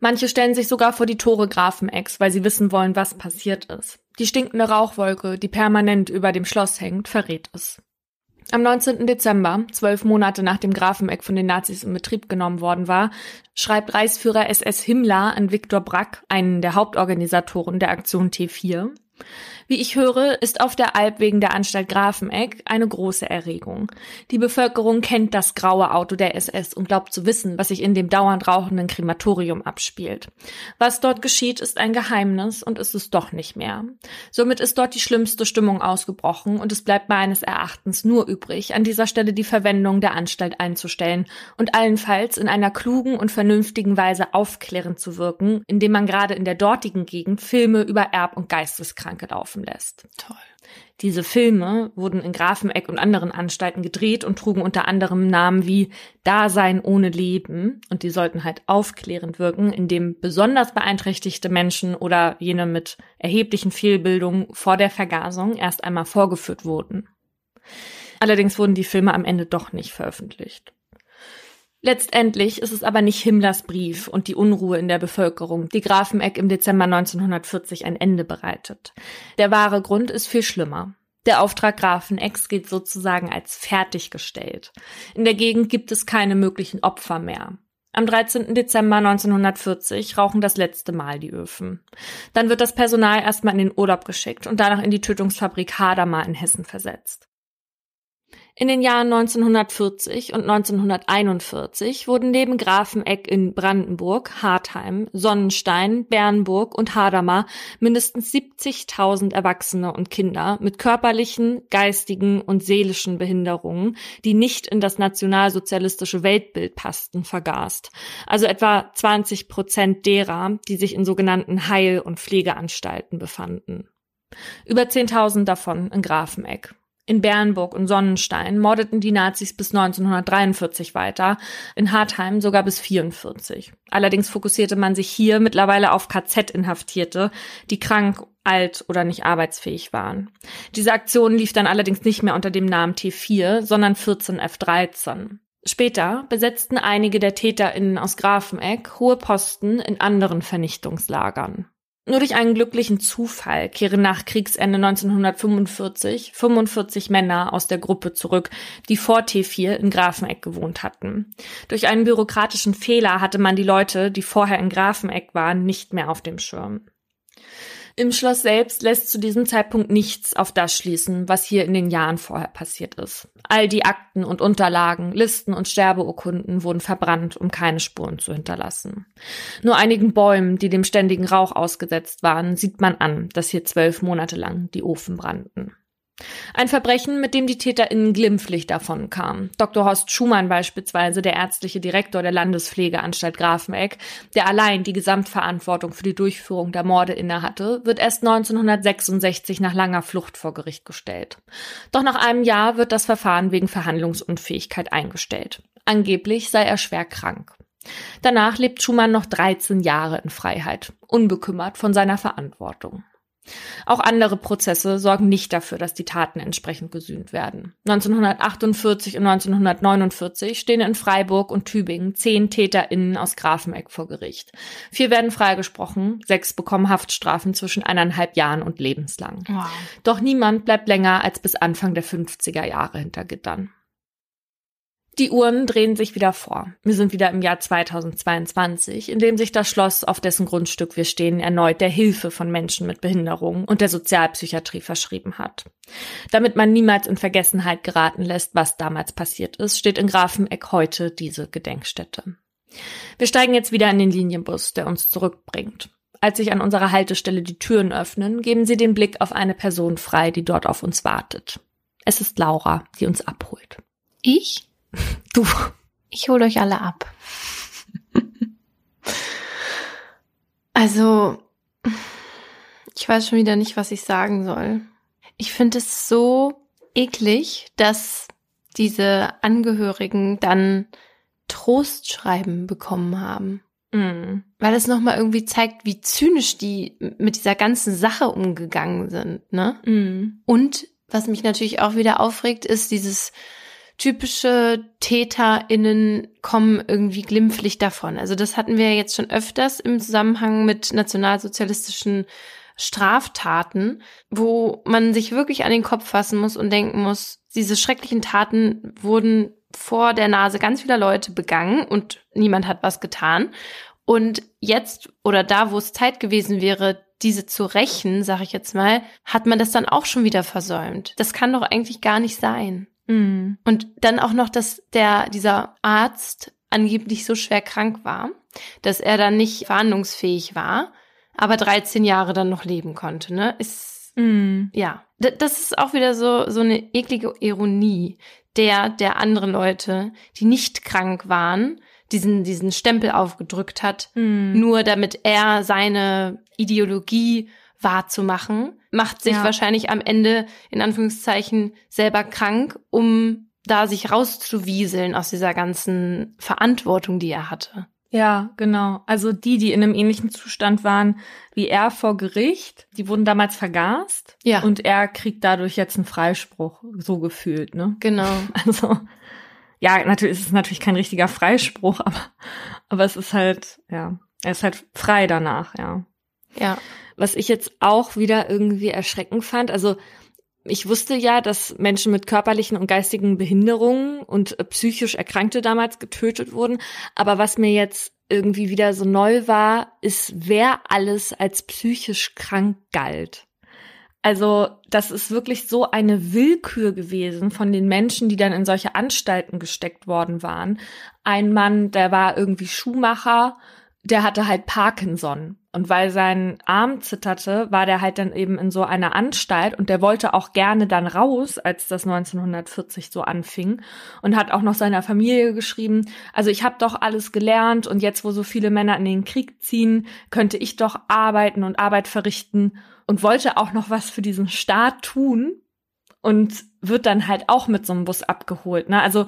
Manche stellen sich sogar vor die Tore Grafenecks, weil sie wissen wollen, was passiert ist. Die stinkende Rauchwolke, die permanent über dem Schloss hängt, verrät es. Am 19. Dezember, zwölf Monate nach dem Grafeneck von den Nazis in Betrieb genommen worden war, schreibt Reichsführer SS Himmler an Viktor Brack, einen der Hauptorganisatoren der Aktion T4, wie ich höre, ist auf der Alp wegen der Anstalt Grafeneck eine große Erregung. Die Bevölkerung kennt das graue Auto der SS und glaubt zu wissen, was sich in dem dauernd rauchenden Krematorium abspielt. Was dort geschieht, ist ein Geheimnis und ist es doch nicht mehr. Somit ist dort die schlimmste Stimmung ausgebrochen und es bleibt meines Erachtens nur übrig, an dieser Stelle die Verwendung der Anstalt einzustellen und allenfalls in einer klugen und vernünftigen Weise aufklärend zu wirken, indem man gerade in der dortigen Gegend Filme über Erb- und Geisteskranke laufen laufen lässt. Toll. Diese Filme wurden in Grafeneck und anderen Anstalten gedreht und trugen unter anderem Namen wie Dasein ohne Leben und die sollten halt aufklärend wirken, indem besonders beeinträchtigte Menschen oder jene mit erheblichen Fehlbildungen vor der Vergasung erst einmal vorgeführt wurden. Allerdings wurden die Filme am Ende doch nicht veröffentlicht. Letztendlich ist es aber nicht Himmlers Brief und die Unruhe in der Bevölkerung, die Grafeneck im Dezember 1940 ein Ende bereitet. Der wahre Grund ist viel schlimmer. Der Auftrag Grafenecks geht sozusagen als fertiggestellt. In der Gegend gibt es keine möglichen Opfer mehr. Am 13. Dezember 1940 rauchen das letzte Mal die Öfen. Dann wird das Personal erstmal in den Urlaub geschickt und danach in die Tötungsfabrik Hadamar in Hessen versetzt. In den Jahren 1940 und 1941 wurden neben Grafeneck in Brandenburg, Hartheim, Sonnenstein, Bernburg und Hadamar mindestens 70.000 Erwachsene und Kinder mit körperlichen, geistigen und seelischen Behinderungen, die nicht in das nationalsozialistische Weltbild passten, vergast. Also etwa 20 Prozent derer, die sich in sogenannten Heil- und Pflegeanstalten befanden. Über 10.000 davon in Grafeneck. In Bernburg und Sonnenstein mordeten die Nazis bis 1943 weiter, in Hartheim sogar bis 44. Allerdings fokussierte man sich hier mittlerweile auf KZ-Inhaftierte, die krank, alt oder nicht arbeitsfähig waren. Diese Aktion lief dann allerdings nicht mehr unter dem Namen T4, sondern 14F13. Später besetzten einige der TäterInnen aus Grafeneck hohe Posten in anderen Vernichtungslagern. Nur durch einen glücklichen Zufall kehren nach Kriegsende 1945 45 Männer aus der Gruppe zurück, die vor T4 in Grafeneck gewohnt hatten. Durch einen bürokratischen Fehler hatte man die Leute, die vorher in Grafeneck waren, nicht mehr auf dem Schirm. Im Schloss selbst lässt zu diesem Zeitpunkt nichts auf das schließen, was hier in den Jahren vorher passiert ist. All die Akten und Unterlagen, Listen und Sterbeurkunden wurden verbrannt, um keine Spuren zu hinterlassen. Nur einigen Bäumen, die dem ständigen Rauch ausgesetzt waren, sieht man an, dass hier zwölf Monate lang die Ofen brannten. Ein Verbrechen, mit dem die TäterInnen glimpflich davon kamen. Dr. Horst Schumann beispielsweise, der ärztliche Direktor der Landespflegeanstalt Grafeneck, der allein die Gesamtverantwortung für die Durchführung der Morde innehatte, wird erst 1966 nach langer Flucht vor Gericht gestellt. Doch nach einem Jahr wird das Verfahren wegen Verhandlungsunfähigkeit eingestellt. Angeblich sei er schwer krank. Danach lebt Schumann noch 13 Jahre in Freiheit, unbekümmert von seiner Verantwortung. Auch andere Prozesse sorgen nicht dafür, dass die Taten entsprechend gesühnt werden. 1948 und 1949 stehen in Freiburg und Tübingen zehn TäterInnen aus Grafeneck vor Gericht. Vier werden freigesprochen, sechs bekommen Haftstrafen zwischen eineinhalb Jahren und lebenslang. Wow. Doch niemand bleibt länger als bis Anfang der 50er Jahre hinter Gittern. Die Uhren drehen sich wieder vor. Wir sind wieder im Jahr 2022, in dem sich das Schloss, auf dessen Grundstück wir stehen, erneut der Hilfe von Menschen mit Behinderung und der Sozialpsychiatrie verschrieben hat. Damit man niemals in Vergessenheit geraten lässt, was damals passiert ist, steht in Grafeneck heute diese Gedenkstätte. Wir steigen jetzt wieder in den Linienbus, der uns zurückbringt. als sich an unserer Haltestelle die Türen öffnen, geben Sie den Blick auf eine Person frei, die dort auf uns wartet. Es ist Laura, die uns abholt. Ich? Du. Ich hole euch alle ab. also, ich weiß schon wieder nicht, was ich sagen soll. Ich finde es so eklig, dass diese Angehörigen dann Trostschreiben bekommen haben. Mm. Weil es nochmal irgendwie zeigt, wie zynisch die mit dieser ganzen Sache umgegangen sind, ne? Mm. Und was mich natürlich auch wieder aufregt, ist dieses typische TäterInnen kommen irgendwie glimpflich davon. Also das hatten wir jetzt schon öfters im Zusammenhang mit nationalsozialistischen Straftaten, wo man sich wirklich an den Kopf fassen muss und denken muss, diese schrecklichen Taten wurden vor der Nase ganz vieler Leute begangen und niemand hat was getan. Und jetzt oder da, wo es Zeit gewesen wäre, diese zu rächen, sag ich jetzt mal, hat man das dann auch schon wieder versäumt. Das kann doch eigentlich gar nicht sein. Mm. Und dann auch noch, dass der, dieser Arzt angeblich so schwer krank war, dass er dann nicht verhandlungsfähig war, aber 13 Jahre dann noch leben konnte, ne? Ist, Mm. ja. D das ist auch wieder so, so eine eklige Ironie der, der anderen Leute, die nicht krank waren, diesen, diesen Stempel aufgedrückt hat, Mm. nur damit er seine Ideologie wahrzumachen, macht sich Ja. wahrscheinlich am Ende in Anführungszeichen selber krank, um da sich rauszuwieseln aus dieser ganzen Verantwortung, die er hatte. Ja, genau. Also die, die in einem ähnlichen Zustand waren wie er vor Gericht, die wurden damals vergast. Ja. Und er kriegt dadurch jetzt einen Freispruch, so gefühlt, ne? Genau. Also, ja, natürlich ist es natürlich kein richtiger Freispruch, aber, aber es ist halt, ja, er ist halt frei danach, ja. Ja. Was ich jetzt auch wieder irgendwie erschreckend fand, also ich wusste ja, dass Menschen mit körperlichen und geistigen Behinderungen und äh, psychisch Erkrankte damals getötet wurden. Aber was mir jetzt irgendwie wieder so neu war, ist, wer alles als psychisch krank galt. Also das ist wirklich so eine Willkür gewesen von den Menschen, die dann in solche Anstalten gesteckt worden waren. Ein Mann, der war irgendwie Schuhmacher, der hatte halt Parkinson. Und weil sein Arm zitterte, war der halt dann eben in so einer Anstalt und der wollte auch gerne dann raus, als das 1940 so anfing und hat auch noch seiner Familie geschrieben, also ich habe doch alles gelernt und jetzt, wo so viele Männer in den Krieg ziehen, könnte ich doch arbeiten und Arbeit verrichten und wollte auch noch was für diesen Staat tun und wird dann halt auch mit so einem Bus abgeholt. Ne? Also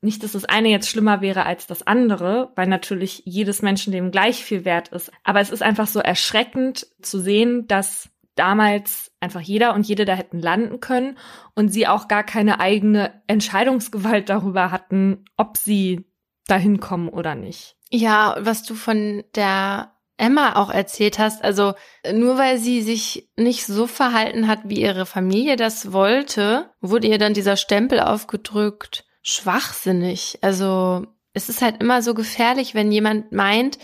nicht, dass das eine jetzt schlimmer wäre als das andere, weil natürlich jedes Menschenleben gleich viel wert ist. Aber es ist einfach so erschreckend zu sehen, dass damals einfach jeder und jede da hätten landen können und sie auch gar keine eigene Entscheidungsgewalt darüber hatten, ob sie dahin kommen oder nicht. Ja, was du von der Emma auch erzählt hast, also nur weil sie sich nicht so verhalten hat, wie ihre Familie das wollte, wurde ihr dann dieser Stempel aufgedrückt schwachsinnig. Also es ist halt immer so gefährlich, wenn jemand meint,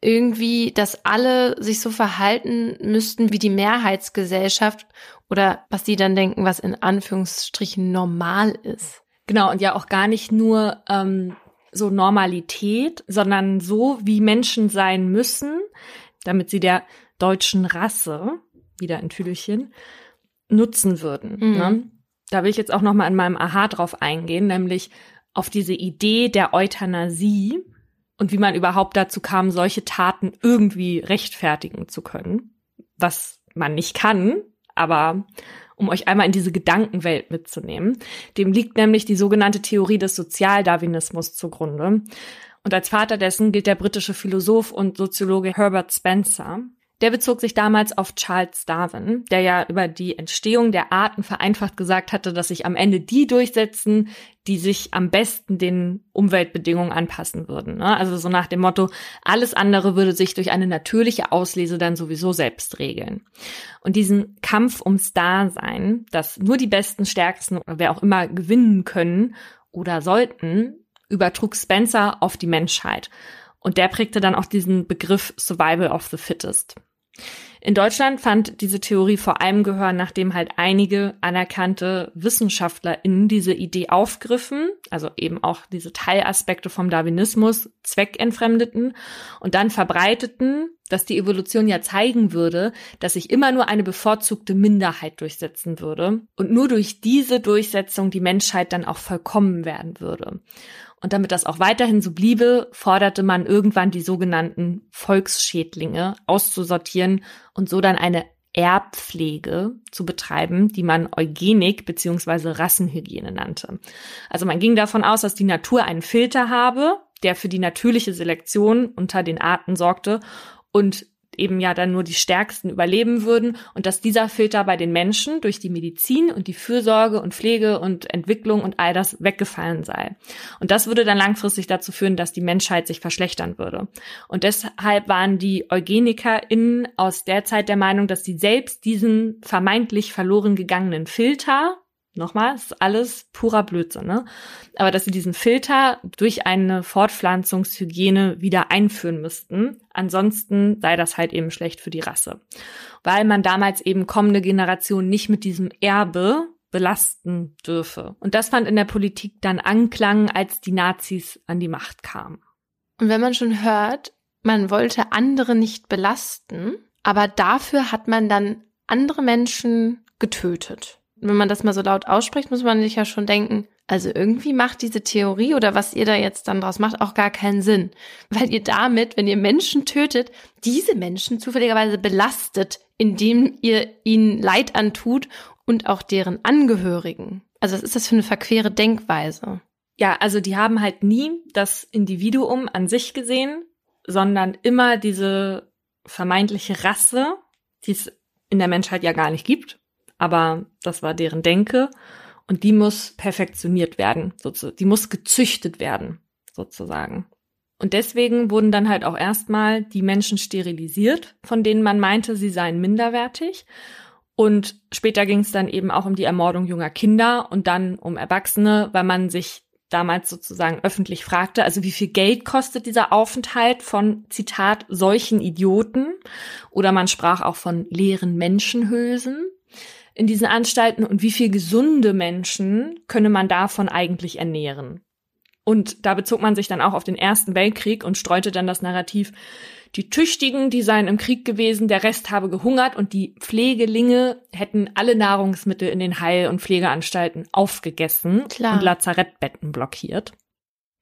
irgendwie, dass alle sich so verhalten müssten wie die Mehrheitsgesellschaft oder was die dann denken, was in Anführungsstrichen normal ist. Genau, und ja auch gar nicht nur ähm, so Normalität, sondern so, wie Menschen sein müssen, damit sie der deutschen Rasse, wieder in Tüdelchen, nutzen würden. Mhm. Ne? Da will ich jetzt auch noch mal in meinem Aha drauf eingehen, nämlich auf diese Idee der Euthanasie und wie man überhaupt dazu kam, solche Taten irgendwie rechtfertigen zu können, was man nicht kann, aber um euch einmal in diese Gedankenwelt mitzunehmen. Dem liegt nämlich die sogenannte Theorie des Sozialdarwinismus zugrunde. Und als Vater dessen gilt der britische Philosoph und Soziologe Herbert Spencer. Der bezog sich damals auf Charles Darwin, der ja über die Entstehung der Arten vereinfacht gesagt hatte, dass sich am Ende die durchsetzen, die sich am besten den Umweltbedingungen anpassen würden. ne? Also so nach dem Motto, alles andere würde sich durch eine natürliche Auslese dann sowieso selbst regeln. Und diesen Kampf ums Dasein, dass nur die besten, stärksten oder wer auch immer gewinnen können oder sollten, übertrug Spencer auf die Menschheit. Und der prägte dann auch diesen Begriff Survival of the Fittest. In Deutschland fand diese Theorie vor allem Gehör, nachdem halt einige anerkannte WissenschaftlerInnen diese Idee aufgriffen, also eben auch diese Teilaspekte vom Darwinismus zweckentfremdeten und dann verbreiteten, dass die Evolution ja zeigen würde, dass sich immer nur eine bevorzugte Minderheit durchsetzen würde und nur durch diese Durchsetzung die Menschheit dann auch vollkommen werden würde. Und damit das auch weiterhin so bliebe, forderte man irgendwann die sogenannten Volksschädlinge auszusortieren und so dann eine Erbpflege zu betreiben, die man Eugenik bzw. Rassenhygiene nannte. Also man ging davon aus, dass die Natur einen Filter habe, der für die natürliche Selektion unter den Arten sorgte und eben ja dann nur die Stärksten überleben würden und dass dieser Filter bei den Menschen durch die Medizin und die Fürsorge und Pflege und Entwicklung und all das weggefallen sei. Und das würde dann langfristig dazu führen, dass die Menschheit sich verschlechtern würde. Und deshalb waren die EugenikerInnen aus der Zeit der Meinung, dass sie selbst diesen vermeintlich verloren gegangenen Filter Nochmal, ist alles purer Blödsinn, ne? Aber dass sie diesen Filter durch eine Fortpflanzungshygiene wieder einführen müssten. Ansonsten sei das halt eben schlecht für die Rasse. Weil man damals eben kommende Generationen nicht mit diesem Erbe belasten dürfe. Und das fand in der Politik dann Anklang, als die Nazis an die Macht kamen. Und wenn man schon hört, man wollte andere nicht belasten, aber dafür hat man dann andere Menschen getötet wenn man das mal so laut ausspricht, muss man sich ja schon denken, also irgendwie macht diese Theorie oder was ihr da jetzt dann draus macht auch gar keinen Sinn, weil ihr damit, wenn ihr Menschen tötet, diese Menschen zufälligerweise belastet, indem ihr ihnen Leid antut und auch deren Angehörigen. Also was ist das für eine verquere Denkweise? Ja, also die haben halt nie das Individuum an sich gesehen, sondern immer diese vermeintliche Rasse, die es in der Menschheit ja gar nicht gibt aber das war deren Denke und die muss perfektioniert werden, sozusagen. Die muss gezüchtet werden, sozusagen. Und deswegen wurden dann halt auch erstmal die Menschen sterilisiert, von denen man meinte, sie seien minderwertig. Und später ging es dann eben auch um die Ermordung junger Kinder und dann um Erwachsene, weil man sich damals sozusagen öffentlich fragte, also wie viel Geld kostet dieser Aufenthalt von, Zitat, solchen Idioten? Oder man sprach auch von leeren Menschenhülsen in diesen Anstalten und wie viel gesunde Menschen könne man davon eigentlich ernähren. Und da bezog man sich dann auch auf den Ersten Weltkrieg und streute dann das Narrativ, die Tüchtigen, die seien im Krieg gewesen, der Rest habe gehungert und die Pflegelinge hätten alle Nahrungsmittel in den Heil- und Pflegeanstalten aufgegessen Klar. und Lazarettbetten blockiert.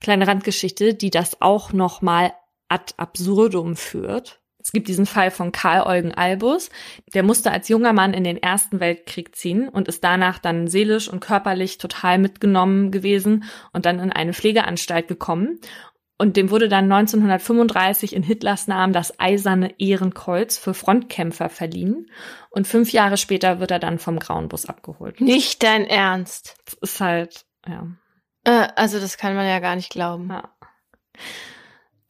Kleine Randgeschichte, die das auch nochmal ad absurdum führt. Es gibt diesen Fall von Karl Eugen Albus. Der musste als junger Mann in den Ersten Weltkrieg ziehen und ist danach dann seelisch und körperlich total mitgenommen gewesen und dann in eine Pflegeanstalt gekommen. Und dem wurde dann 1935 in Hitlers Namen das Eiserne Ehrenkreuz für Frontkämpfer verliehen. Und fünf Jahre später wird er dann vom Grauen Bus abgeholt. Nicht dein Ernst. Das ist halt, ja. Äh, also das kann man ja gar nicht glauben. Ja.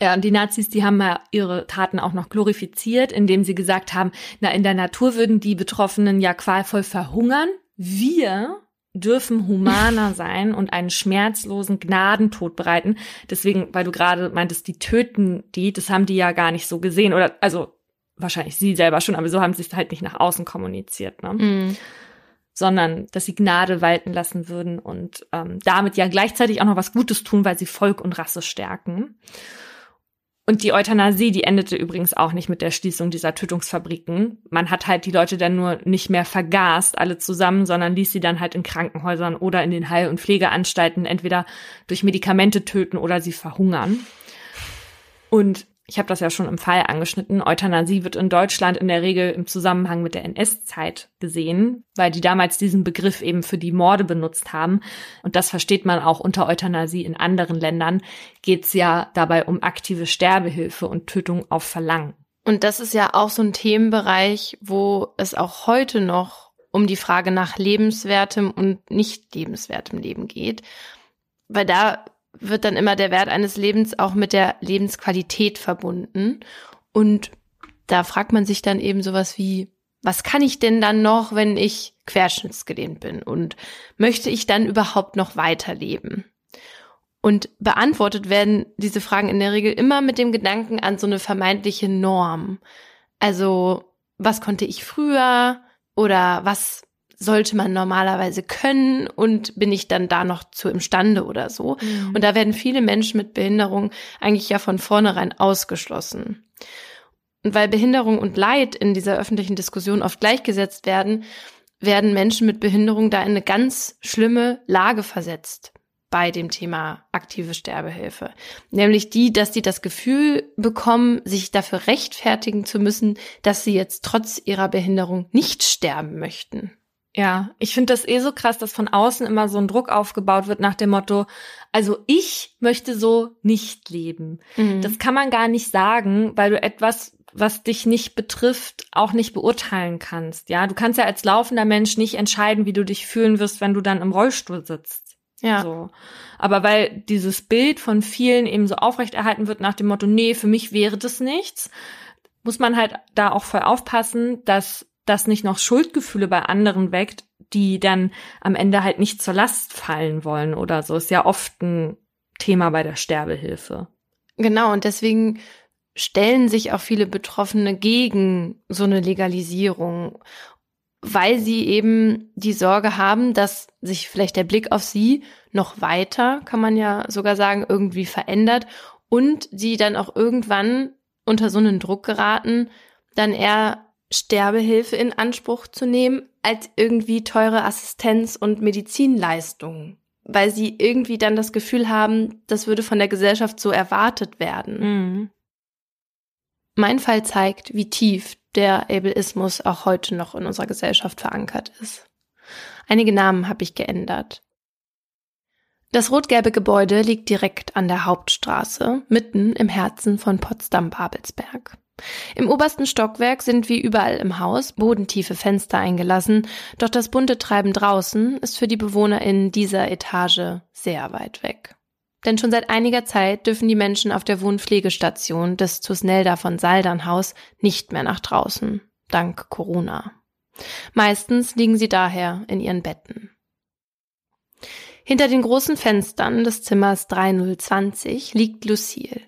Ja, und die Nazis, die haben ja ihre Taten auch noch glorifiziert, indem sie gesagt haben, na, in der Natur würden die Betroffenen ja qualvoll verhungern. Wir dürfen humaner sein und einen schmerzlosen Gnadentod bereiten. Deswegen, weil du gerade meintest, die töten die, das haben die ja gar nicht so gesehen. Oder, also, wahrscheinlich sie selber schon, aber so haben sie es halt nicht nach außen kommuniziert, ne? Mm. Sondern, dass sie Gnade walten lassen würden und ähm, damit ja gleichzeitig auch noch was Gutes tun, weil sie Volk und Rasse stärken. Und die Euthanasie, die endete übrigens auch nicht mit der Schließung dieser Tötungsfabriken. Man hat halt die Leute dann nur nicht mehr vergast, alle zusammen, sondern ließ sie dann halt in Krankenhäusern oder in den Heil- und Pflegeanstalten entweder durch Medikamente töten oder sie verhungern. Und ich habe das ja schon im Fall angeschnitten, Euthanasie wird in Deutschland in der Regel im Zusammenhang mit der NS-Zeit gesehen, weil die damals diesen Begriff eben für die Morde benutzt haben. Und das versteht man auch unter Euthanasie in anderen Ländern, geht es ja dabei um aktive Sterbehilfe und Tötung auf Verlangen. Und das ist ja auch so ein Themenbereich, wo es auch heute noch um die Frage nach lebenswertem und nicht lebenswertem Leben geht. Weil da wird dann immer der Wert eines Lebens auch mit der Lebensqualität verbunden. Und da fragt man sich dann eben sowas wie, was kann ich denn dann noch, wenn ich querschnittsgelähmt bin? Und möchte ich dann überhaupt noch weiterleben? Und beantwortet werden diese Fragen in der Regel immer mit dem Gedanken an so eine vermeintliche Norm. Also was konnte ich früher oder was sollte man normalerweise können und bin ich dann da noch zu imstande oder so. Mhm. Und da werden viele Menschen mit Behinderung eigentlich ja von vornherein ausgeschlossen. Und weil Behinderung und Leid in dieser öffentlichen Diskussion oft gleichgesetzt werden, werden Menschen mit Behinderung da in eine ganz schlimme Lage versetzt bei dem Thema aktive Sterbehilfe. Nämlich die, dass sie das Gefühl bekommen, sich dafür rechtfertigen zu müssen, dass sie jetzt trotz ihrer Behinderung nicht sterben möchten. Ja, ich finde das eh so krass, dass von außen immer so ein Druck aufgebaut wird nach dem Motto, also ich möchte so nicht leben. Mhm. Das kann man gar nicht sagen, weil du etwas, was dich nicht betrifft, auch nicht beurteilen kannst. Ja, du kannst ja als laufender Mensch nicht entscheiden, wie du dich fühlen wirst, wenn du dann im Rollstuhl sitzt. Ja. So. Aber weil dieses Bild von vielen eben so aufrechterhalten wird nach dem Motto, nee, für mich wäre das nichts, muss man halt da auch voll aufpassen, dass das nicht noch Schuldgefühle bei anderen weckt, die dann am Ende halt nicht zur Last fallen wollen oder so. Ist ja oft ein Thema bei der Sterbehilfe. Genau, und deswegen stellen sich auch viele Betroffene gegen so eine Legalisierung, weil sie eben die Sorge haben, dass sich vielleicht der Blick auf sie noch weiter, kann man ja sogar sagen, irgendwie verändert und sie dann auch irgendwann unter so einen Druck geraten, dann eher Sterbehilfe in Anspruch zu nehmen, als irgendwie teure Assistenz- und Medizinleistungen. Weil sie irgendwie dann das Gefühl haben, das würde von der Gesellschaft so erwartet werden. Mhm. Mein Fall zeigt, wie tief der Ableismus auch heute noch in unserer Gesellschaft verankert ist. Einige Namen habe ich geändert. Das rot-gelbe Gebäude liegt direkt an der Hauptstraße, mitten im Herzen von Potsdam-Babelsberg. Im obersten Stockwerk sind wie überall im Haus bodentiefe Fenster eingelassen, doch das bunte Treiben draußen ist für die BewohnerInnen dieser Etage sehr weit weg. Denn schon seit einiger Zeit dürfen die Menschen auf der Wohnpflegestation des Tusnelda von Saldernhaus nicht mehr nach draußen, dank Corona. Meistens liegen sie daher in ihren Betten. Hinter den großen Fenstern des Zimmers 3020 liegt Lucille.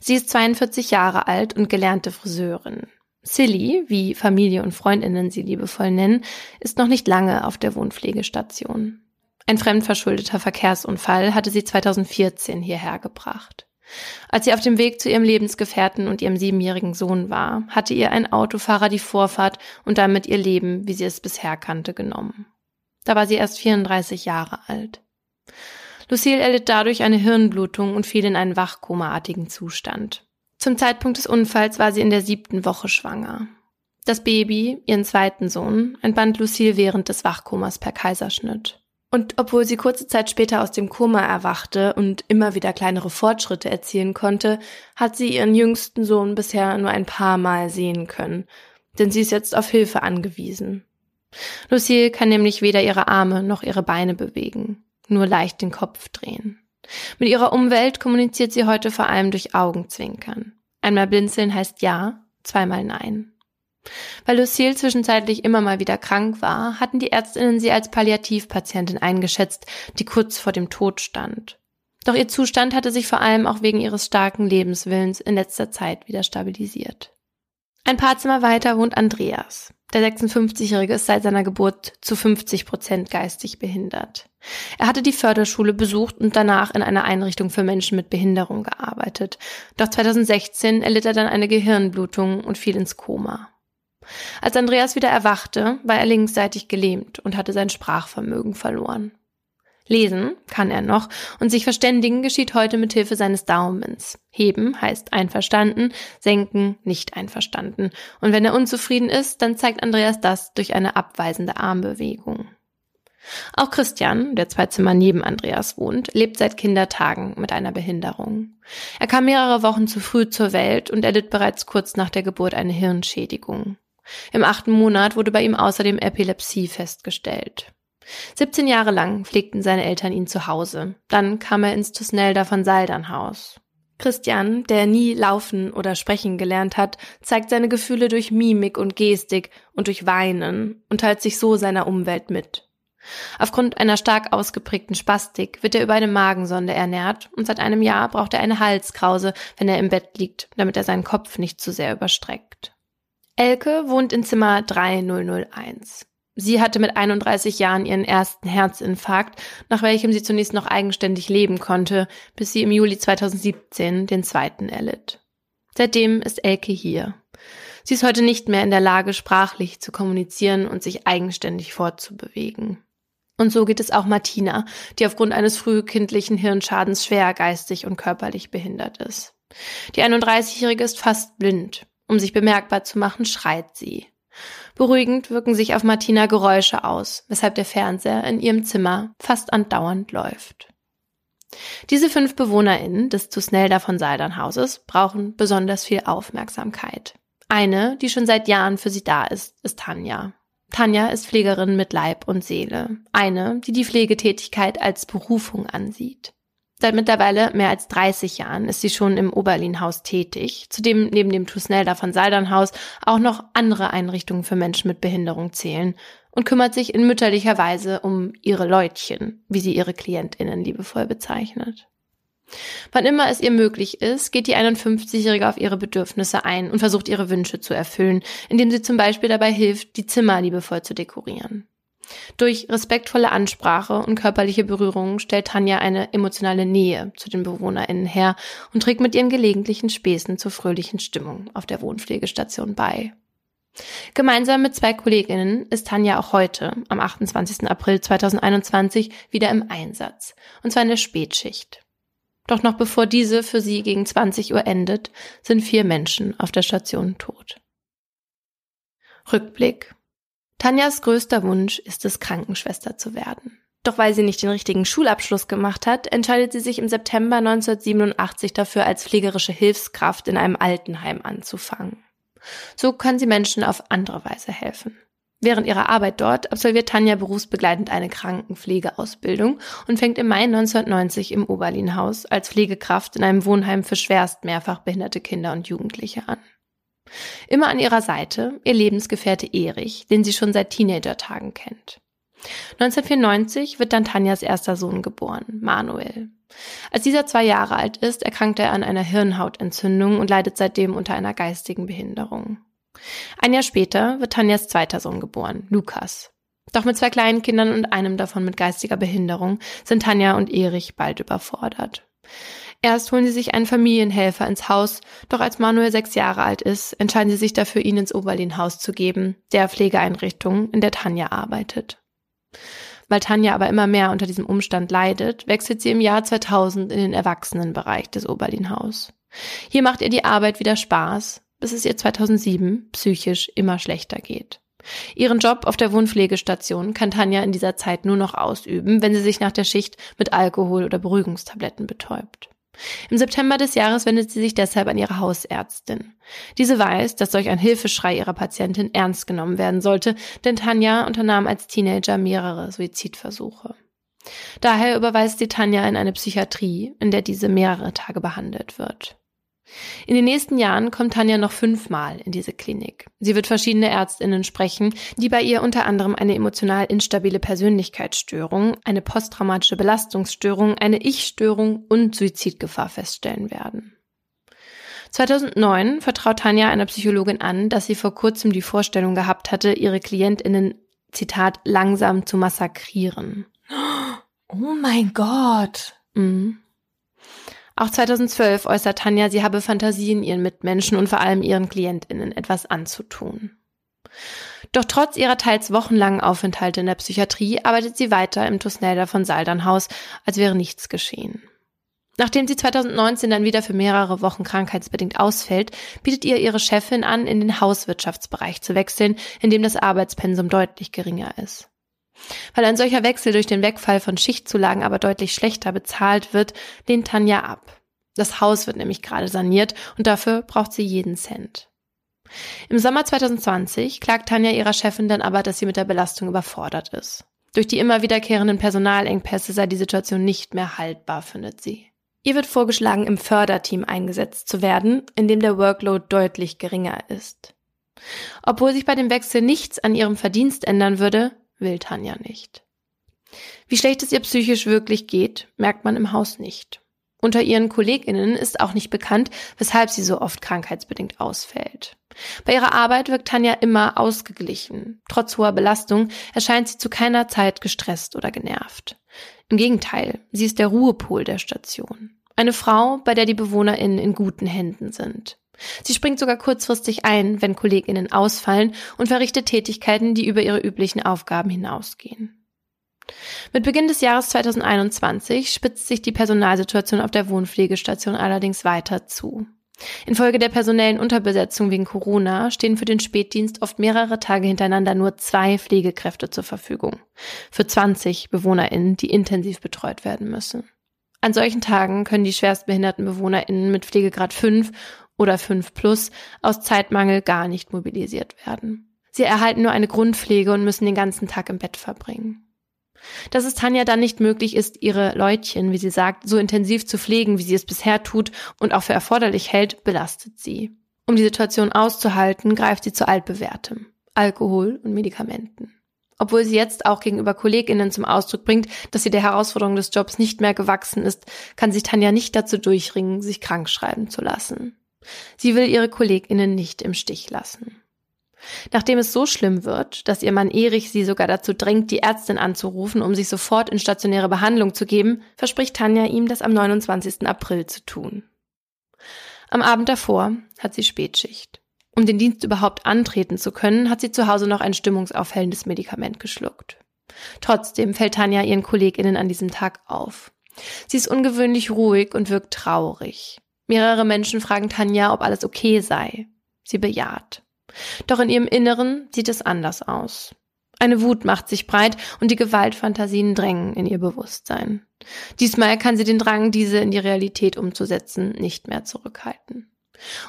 Sie ist 42 Jahre alt und gelernte Friseurin. Silly, wie Familie und Freundinnen sie liebevoll nennen, ist noch nicht lange auf der Wohnpflegestation. Ein fremdverschuldeter Verkehrsunfall hatte sie 2014 hierher gebracht. Als sie auf dem Weg zu ihrem Lebensgefährten und ihrem siebenjährigen Sohn war, hatte ihr ein Autofahrer die Vorfahrt und damit ihr Leben, wie sie es bisher kannte, genommen. Da war sie erst 34 Jahre alt. Lucille erlitt dadurch eine Hirnblutung und fiel in einen wachkomaartigen Zustand. Zum Zeitpunkt des Unfalls war sie in der siebten Woche schwanger. Das Baby, ihren zweiten Sohn, entband Lucille während des Wachkomas per Kaiserschnitt. Und obwohl sie kurze Zeit später aus dem Koma erwachte und immer wieder kleinere Fortschritte erzielen konnte, hat sie ihren jüngsten Sohn bisher nur ein paar Mal sehen können, denn sie ist jetzt auf Hilfe angewiesen. Lucille kann nämlich weder ihre Arme noch ihre Beine bewegen nur leicht den Kopf drehen. Mit ihrer Umwelt kommuniziert sie heute vor allem durch Augenzwinkern. Einmal blinzeln heißt ja, zweimal nein. Weil Lucille zwischenzeitlich immer mal wieder krank war, hatten die Ärztinnen sie als Palliativpatientin eingeschätzt, die kurz vor dem Tod stand. Doch ihr Zustand hatte sich vor allem auch wegen ihres starken Lebenswillens in letzter Zeit wieder stabilisiert. Ein paar Zimmer weiter wohnt Andreas. Der 56-Jährige ist seit seiner Geburt zu 50 Prozent geistig behindert. Er hatte die Förderschule besucht und danach in einer Einrichtung für Menschen mit Behinderung gearbeitet. Doch 2016 erlitt er dann eine Gehirnblutung und fiel ins Koma. Als Andreas wieder erwachte, war er linksseitig gelähmt und hatte sein Sprachvermögen verloren. Lesen kann er noch und sich verständigen geschieht heute mit Hilfe seines Daumens. Heben heißt einverstanden, senken nicht einverstanden. Und wenn er unzufrieden ist, dann zeigt Andreas das durch eine abweisende Armbewegung. Auch Christian, der zwei Zimmer neben Andreas wohnt, lebt seit Kindertagen mit einer Behinderung. Er kam mehrere Wochen zu früh zur Welt und erlitt bereits kurz nach der Geburt eine Hirnschädigung. Im achten Monat wurde bei ihm außerdem Epilepsie festgestellt. 17 Jahre lang pflegten seine Eltern ihn zu Hause. Dann kam er ins Tusnelda von Saldernhaus. Christian, der nie laufen oder sprechen gelernt hat, zeigt seine Gefühle durch Mimik und Gestik und durch Weinen und teilt sich so seiner Umwelt mit. Aufgrund einer stark ausgeprägten Spastik wird er über eine Magensonde ernährt und seit einem Jahr braucht er eine Halskrause, wenn er im Bett liegt, damit er seinen Kopf nicht zu sehr überstreckt. Elke wohnt in Zimmer 3001. Sie hatte mit 31 Jahren ihren ersten Herzinfarkt, nach welchem sie zunächst noch eigenständig leben konnte, bis sie im Juli 2017 den zweiten erlitt. Seitdem ist Elke hier. Sie ist heute nicht mehr in der Lage, sprachlich zu kommunizieren und sich eigenständig fortzubewegen. Und so geht es auch Martina, die aufgrund eines frühkindlichen Hirnschadens schwer geistig und körperlich behindert ist. Die 31-Jährige ist fast blind. Um sich bemerkbar zu machen, schreit sie. Beruhigend wirken sich auf Martina Geräusche aus, weshalb der Fernseher in ihrem Zimmer fast andauernd läuft. Diese fünf BewohnerInnen des Tusnelda von Saldernhauses brauchen besonders viel Aufmerksamkeit. Eine, die schon seit Jahren für sie da ist, ist Tanja. Tanja ist Pflegerin mit Leib und Seele. Eine, die die Pflegetätigkeit als Berufung ansieht. Seit mittlerweile mehr als 30 Jahren ist sie schon im Oberlinhaus tätig, zudem neben dem Tusnelda von Saldernhaus auch noch andere Einrichtungen für Menschen mit Behinderung zählen und kümmert sich in mütterlicher Weise um ihre Leutchen, wie sie ihre KlientInnen liebevoll bezeichnet. Wann immer es ihr möglich ist, geht die 51-Jährige auf ihre Bedürfnisse ein und versucht ihre Wünsche zu erfüllen, indem sie zum Beispiel dabei hilft, die Zimmer liebevoll zu dekorieren. Durch respektvolle Ansprache und körperliche Berührungen stellt Tanja eine emotionale Nähe zu den BewohnerInnen her und trägt mit ihren gelegentlichen Späßen zur fröhlichen Stimmung auf der Wohnpflegestation bei. Gemeinsam mit zwei Kolleginnen ist Tanja auch heute, am 28. April 2021, wieder im Einsatz, und zwar in der Spätschicht. Doch noch bevor diese für sie gegen 20 Uhr endet, sind vier Menschen auf der Station tot. Rückblick. Tanjas größter Wunsch ist es, Krankenschwester zu werden. Doch weil sie nicht den richtigen Schulabschluss gemacht hat, entscheidet sie sich im September 1987 dafür, als pflegerische Hilfskraft in einem Altenheim anzufangen. So kann sie Menschen auf andere Weise helfen. Während ihrer Arbeit dort absolviert Tanja berufsbegleitend eine Krankenpflegeausbildung und fängt im Mai 1990 im Oberlinhaus als Pflegekraft in einem Wohnheim für schwerst mehrfach behinderte Kinder und Jugendliche an. Immer an ihrer Seite ihr Lebensgefährte Erich, den sie schon seit Teenagertagen kennt. 1994 wird dann Tanjas erster Sohn geboren, Manuel. Als dieser zwei Jahre alt ist, erkrankt er an einer Hirnhautentzündung und leidet seitdem unter einer geistigen Behinderung. Ein Jahr später wird Tanjas zweiter Sohn geboren, Lukas. Doch mit zwei kleinen Kindern und einem davon mit geistiger Behinderung sind Tanja und Erich bald überfordert. Erst holen sie sich einen Familienhelfer ins Haus, doch als Manuel sechs Jahre alt ist, entscheiden sie sich dafür, ihn ins Oberlinhaus zu geben, der Pflegeeinrichtung, in der Tanja arbeitet. Weil Tanja aber immer mehr unter diesem Umstand leidet, wechselt sie im Jahr 2000 in den Erwachsenenbereich des Oberlinhaus. Hier macht ihr die Arbeit wieder Spaß, bis es ihr 2007 psychisch immer schlechter geht. Ihren Job auf der Wohnpflegestation kann Tanja in dieser Zeit nur noch ausüben, wenn sie sich nach der Schicht mit Alkohol oder Beruhigungstabletten betäubt. Im September des Jahres wendet sie sich deshalb an ihre Hausärztin. Diese weiß, dass solch ein Hilfeschrei ihrer Patientin ernst genommen werden sollte, denn Tanja unternahm als Teenager mehrere Suizidversuche. Daher überweist sie Tanja in eine Psychiatrie, in der diese mehrere Tage behandelt wird. In den nächsten Jahren kommt Tanja noch fünfmal in diese Klinik. Sie wird verschiedene Ärztinnen sprechen, die bei ihr unter anderem eine emotional instabile Persönlichkeitsstörung, eine posttraumatische Belastungsstörung, eine Ich-Störung und Suizidgefahr feststellen werden. 2009 vertraut Tanja einer Psychologin an, dass sie vor kurzem die Vorstellung gehabt hatte, ihre Klientinnen, Zitat, langsam zu massakrieren. Oh mein Gott. Mhm. Auch 2012 äußert Tanja, sie habe Fantasien, ihren Mitmenschen und vor allem ihren KlientInnen etwas anzutun. Doch trotz ihrer teils wochenlangen Aufenthalte in der Psychiatrie arbeitet sie weiter im Tusnelda von Saldernhaus, als wäre nichts geschehen. Nachdem sie 2019 dann wieder für mehrere Wochen krankheitsbedingt ausfällt, bietet ihr ihre Chefin an, in den Hauswirtschaftsbereich zu wechseln, in dem das Arbeitspensum deutlich geringer ist. Weil ein solcher Wechsel durch den Wegfall von Schichtzulagen aber deutlich schlechter bezahlt wird, lehnt Tanja ab. Das Haus wird nämlich gerade saniert und dafür braucht sie jeden Cent. Im Sommer 2020 klagt Tanja ihrer Chefin dann aber, dass sie mit der Belastung überfordert ist. Durch die immer wiederkehrenden Personalengpässe sei die Situation nicht mehr haltbar, findet sie. Ihr wird vorgeschlagen, im Förderteam eingesetzt zu werden, in dem der Workload deutlich geringer ist. Obwohl sich bei dem Wechsel nichts an ihrem Verdienst ändern würde, will Tanja nicht. Wie schlecht es ihr psychisch wirklich geht, merkt man im Haus nicht. Unter ihren KollegInnen ist auch nicht bekannt, weshalb sie so oft krankheitsbedingt ausfällt. Bei ihrer Arbeit wirkt Tanja immer ausgeglichen. Trotz hoher Belastung erscheint sie zu keiner Zeit gestresst oder genervt. Im Gegenteil, sie ist der Ruhepol der Station. Eine Frau, bei der die BewohnerInnen in guten Händen sind. Sie springt sogar kurzfristig ein, wenn KollegInnen ausfallen und verrichtet Tätigkeiten, die über ihre üblichen Aufgaben hinausgehen. Mit Beginn des Jahres 2021 spitzt sich die Personalsituation auf der Wohnpflegestation allerdings weiter zu. Infolge der personellen Unterbesetzung wegen Corona stehen für den Spätdienst oft mehrere Tage hintereinander nur zwei Pflegekräfte zur Verfügung. Für 20 BewohnerInnen, die intensiv betreut werden müssen. An solchen Tagen können die schwerstbehinderten BewohnerInnen mit Pflegegrad 5 oder 5 plus aus Zeitmangel gar nicht mobilisiert werden. Sie erhalten nur eine Grundpflege und müssen den ganzen Tag im Bett verbringen. Dass es Tanja dann nicht möglich ist, ihre Leutchen, wie sie sagt, so intensiv zu pflegen, wie sie es bisher tut und auch für erforderlich hält, belastet sie. Um die Situation auszuhalten, greift sie zu altbewährtem, Alkohol und Medikamenten. Obwohl sie jetzt auch gegenüber Kolleginnen zum Ausdruck bringt, dass sie der Herausforderung des Jobs nicht mehr gewachsen ist, kann sich Tanja nicht dazu durchringen, sich krank schreiben zu lassen. Sie will ihre Kolleginnen nicht im Stich lassen. Nachdem es so schlimm wird, dass ihr Mann Erich sie sogar dazu drängt, die Ärztin anzurufen, um sich sofort in stationäre Behandlung zu geben, verspricht Tanja ihm, das am 29. April zu tun. Am Abend davor hat sie Spätschicht. Um den Dienst überhaupt antreten zu können, hat sie zu Hause noch ein stimmungsaufhellendes Medikament geschluckt. Trotzdem fällt Tanja ihren KollegInnen an diesem Tag auf. Sie ist ungewöhnlich ruhig und wirkt traurig. Mehrere Menschen fragen Tanja, ob alles okay sei. Sie bejaht. Doch in ihrem Inneren sieht es anders aus. Eine Wut macht sich breit und die Gewaltfantasien drängen in ihr Bewusstsein. Diesmal kann sie den Drang, diese in die Realität umzusetzen, nicht mehr zurückhalten.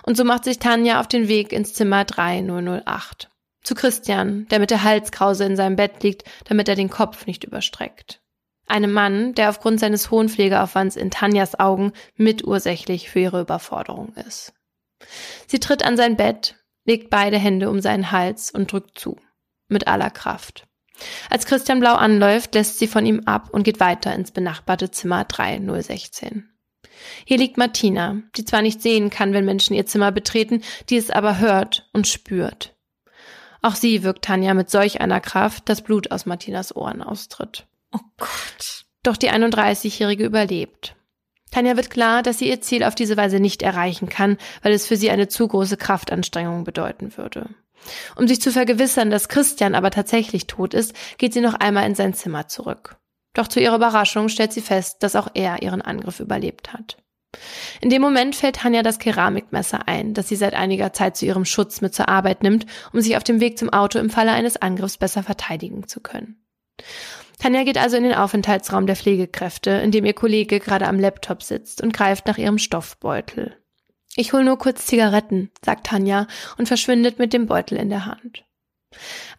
Und so macht sich Tanja auf den Weg ins Zimmer 3008. Zu Christian, der mit der Halskrause in seinem Bett liegt, damit er den Kopf nicht überstreckt. Einem Mann, der aufgrund seines hohen Pflegeaufwands in Tanjas Augen mitursächlich für ihre Überforderung ist. Sie tritt an sein Bett, legt beide Hände um seinen Hals und drückt zu. Mit aller Kraft. Als Christian Blau anläuft, lässt sie von ihm ab und geht weiter ins benachbarte Zimmer 3016. Hier liegt Martina, die zwar nicht sehen kann, wenn Menschen ihr Zimmer betreten, die es aber hört und spürt. Auch sie wirkt Tanja mit solch einer Kraft, dass Blut aus Martinas Ohren austritt. Oh Gott. Doch die 31-Jährige überlebt. Tanja wird klar, dass sie ihr Ziel auf diese Weise nicht erreichen kann, weil es für sie eine zu große Kraftanstrengung bedeuten würde. Um sich zu vergewissern, dass Christian aber tatsächlich tot ist, geht sie noch einmal in sein Zimmer zurück. Doch zu ihrer Überraschung stellt sie fest, dass auch er ihren Angriff überlebt hat. In dem Moment fällt Tanja das Keramikmesser ein, das sie seit einiger Zeit zu ihrem Schutz mit zur Arbeit nimmt, um sich auf dem Weg zum Auto im Falle eines Angriffs besser verteidigen zu können. Tanja geht also in den Aufenthaltsraum der Pflegekräfte, in dem ihr Kollege gerade am Laptop sitzt und greift nach ihrem Stoffbeutel. Ich hol nur kurz Zigaretten, sagt Tanja und verschwindet mit dem Beutel in der Hand.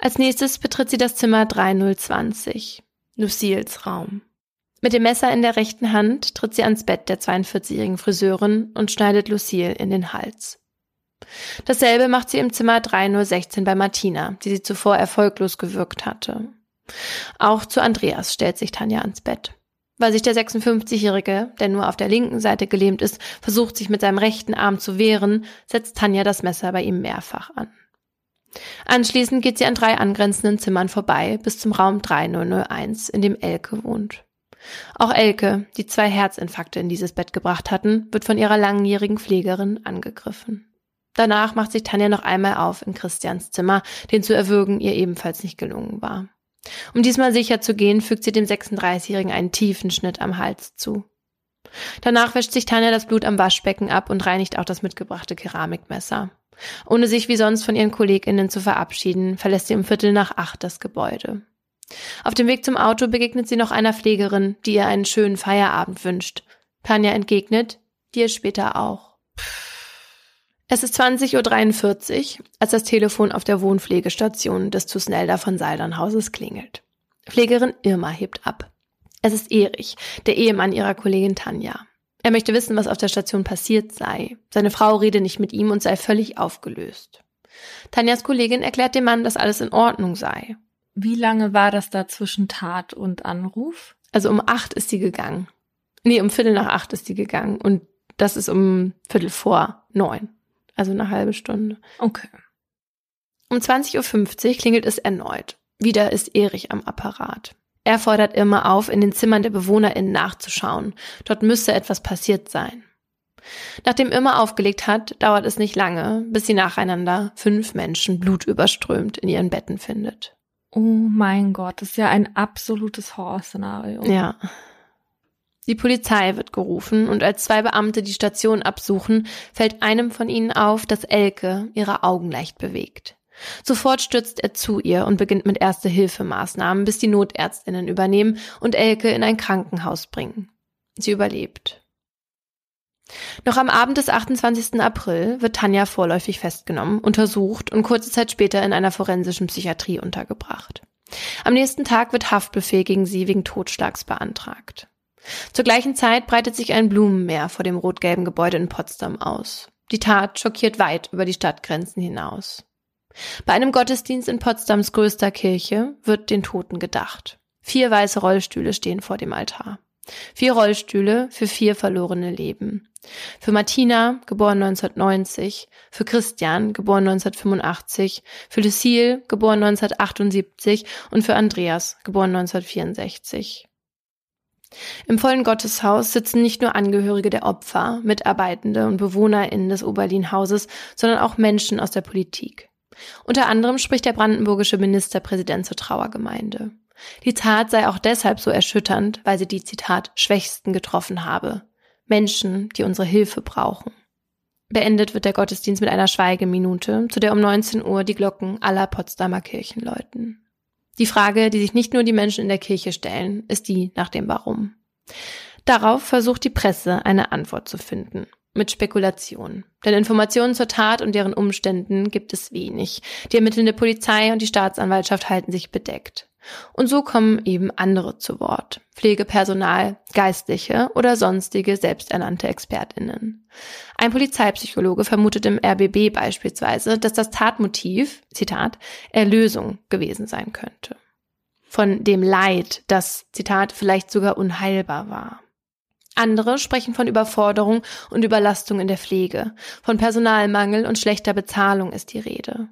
Als nächstes betritt sie das Zimmer 3020, Lucils Raum. Mit dem Messer in der rechten Hand tritt sie ans Bett der 42-jährigen Friseurin und schneidet Lucille in den Hals. Dasselbe macht sie im Zimmer 3016 bei Martina, die sie zuvor erfolglos gewürgt hatte. Auch zu Andreas stellt sich Tanja ans Bett. Weil sich der 56-Jährige, der nur auf der linken Seite gelähmt ist, versucht, sich mit seinem rechten Arm zu wehren, setzt Tanja das Messer bei ihm mehrfach an. Anschließend geht sie an drei angrenzenden Zimmern vorbei bis zum Raum 3001, in dem Elke wohnt. Auch Elke, die zwei Herzinfarkte in dieses Bett gebracht hatten, wird von ihrer langjährigen Pflegerin angegriffen. Danach macht sich Tanja noch einmal auf in Christians Zimmer, den zu erwürgen ihr ebenfalls nicht gelungen war. Um diesmal sicher zu gehen, fügt sie dem 36-Jährigen einen tiefen Schnitt am Hals zu. Danach wäscht sich Tanja das Blut am Waschbecken ab und reinigt auch das mitgebrachte Keramikmesser. Ohne sich wie sonst von ihren KollegInnen zu verabschieden, verlässt sie um Viertel nach acht das Gebäude. Auf dem Weg zum Auto begegnet sie noch einer Pflegerin, die ihr einen schönen Feierabend wünscht. Tanja entgegnet, dir später auch. Es ist 20.43 Uhr, als das Telefon auf der Wohnpflegestation des Tusnelda von Saldernhauses klingelt. Pflegerin Irma hebt ab. Es ist Erich, der Ehemann ihrer Kollegin Tanja. Er möchte wissen, was auf der Station passiert sei. Seine Frau rede nicht mit ihm und sei völlig aufgelöst. Tanjas Kollegin erklärt dem Mann, dass alles in Ordnung sei. Wie lange war das da zwischen Tat und Anruf? Also um acht ist sie gegangen. Nee, um Viertel nach acht ist sie gegangen und das ist um Viertel vor neun. Also eine halbe Stunde. Okay. Um 20.50 Uhr klingelt es erneut. Wieder ist Erich am Apparat. Er fordert Irma auf, in den Zimmern der BewohnerInnen nachzuschauen. Dort müsse etwas passiert sein. Nachdem Irma aufgelegt hat, dauert es nicht lange, bis sie nacheinander fünf Menschen blutüberströmt in ihren Betten findet. Oh mein Gott, das ist ja ein absolutes Horrorszenario. Ja. Die Polizei wird gerufen und als zwei Beamte die Station absuchen, fällt einem von ihnen auf, dass Elke ihre Augen leicht bewegt. Sofort stürzt er zu ihr und beginnt mit Erste-Hilfemaßnahmen, bis die Notärztinnen übernehmen und Elke in ein Krankenhaus bringen. Sie überlebt. Noch am Abend des 28. April wird Tanja vorläufig festgenommen, untersucht und kurze Zeit später in einer forensischen Psychiatrie untergebracht. Am nächsten Tag wird Haftbefehl gegen sie wegen Totschlags beantragt. Zur gleichen Zeit breitet sich ein Blumenmeer vor dem rot-gelben Gebäude in Potsdam aus. Die Tat schockiert weit über die Stadtgrenzen hinaus. Bei einem Gottesdienst in Potsdams größter Kirche wird den Toten gedacht. Vier weiße Rollstühle stehen vor dem Altar. Vier Rollstühle für vier verlorene Leben. Für Martina, geboren 1990, für Christian, geboren 1985, für Lucille, geboren 1978 und für Andreas, geboren 1964. Im vollen Gotteshaus sitzen nicht nur Angehörige der Opfer, Mitarbeitende und BewohnerInnen des Oberlin-Hauses, sondern auch Menschen aus der Politik. Unter anderem spricht der brandenburgische Ministerpräsident zur Trauergemeinde. Die Tat sei auch deshalb so erschütternd, weil sie die Zitat Schwächsten getroffen habe. Menschen, die unsere Hilfe brauchen. Beendet wird der Gottesdienst mit einer Schweigeminute, zu der um 19 Uhr die Glocken aller Potsdamer Kirchen läuten. Die Frage, die sich nicht nur die Menschen in der Kirche stellen, ist die nach dem Warum. Darauf versucht die Presse eine Antwort zu finden mit Spekulationen. Denn Informationen zur Tat und deren Umständen gibt es wenig. Die ermittelnde Polizei und die Staatsanwaltschaft halten sich bedeckt. Und so kommen eben andere zu Wort. Pflegepersonal, Geistliche oder sonstige selbsternannte Expertinnen. Ein Polizeipsychologe vermutet im RBB beispielsweise, dass das Tatmotiv, Zitat, Erlösung gewesen sein könnte. Von dem Leid, das, Zitat, vielleicht sogar unheilbar war. Andere sprechen von Überforderung und Überlastung in der Pflege. Von Personalmangel und schlechter Bezahlung ist die Rede.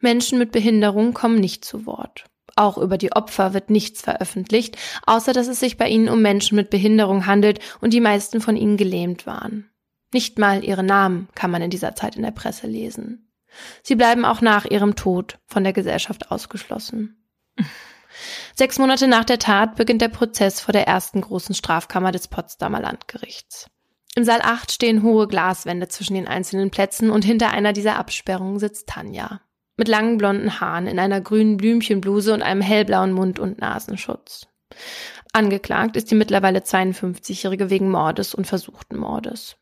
Menschen mit Behinderung kommen nicht zu Wort. Auch über die Opfer wird nichts veröffentlicht, außer dass es sich bei ihnen um Menschen mit Behinderung handelt und die meisten von ihnen gelähmt waren. Nicht mal ihre Namen kann man in dieser Zeit in der Presse lesen. Sie bleiben auch nach ihrem Tod von der Gesellschaft ausgeschlossen. Sechs Monate nach der Tat beginnt der Prozess vor der ersten großen Strafkammer des Potsdamer Landgerichts. Im Saal 8 stehen hohe Glaswände zwischen den einzelnen Plätzen und hinter einer dieser Absperrungen sitzt Tanja. Mit langen blonden Haaren, in einer grünen Blümchenbluse und einem hellblauen Mund- und Nasenschutz. Angeklagt ist die mittlerweile 52-Jährige wegen Mordes und versuchten Mordes.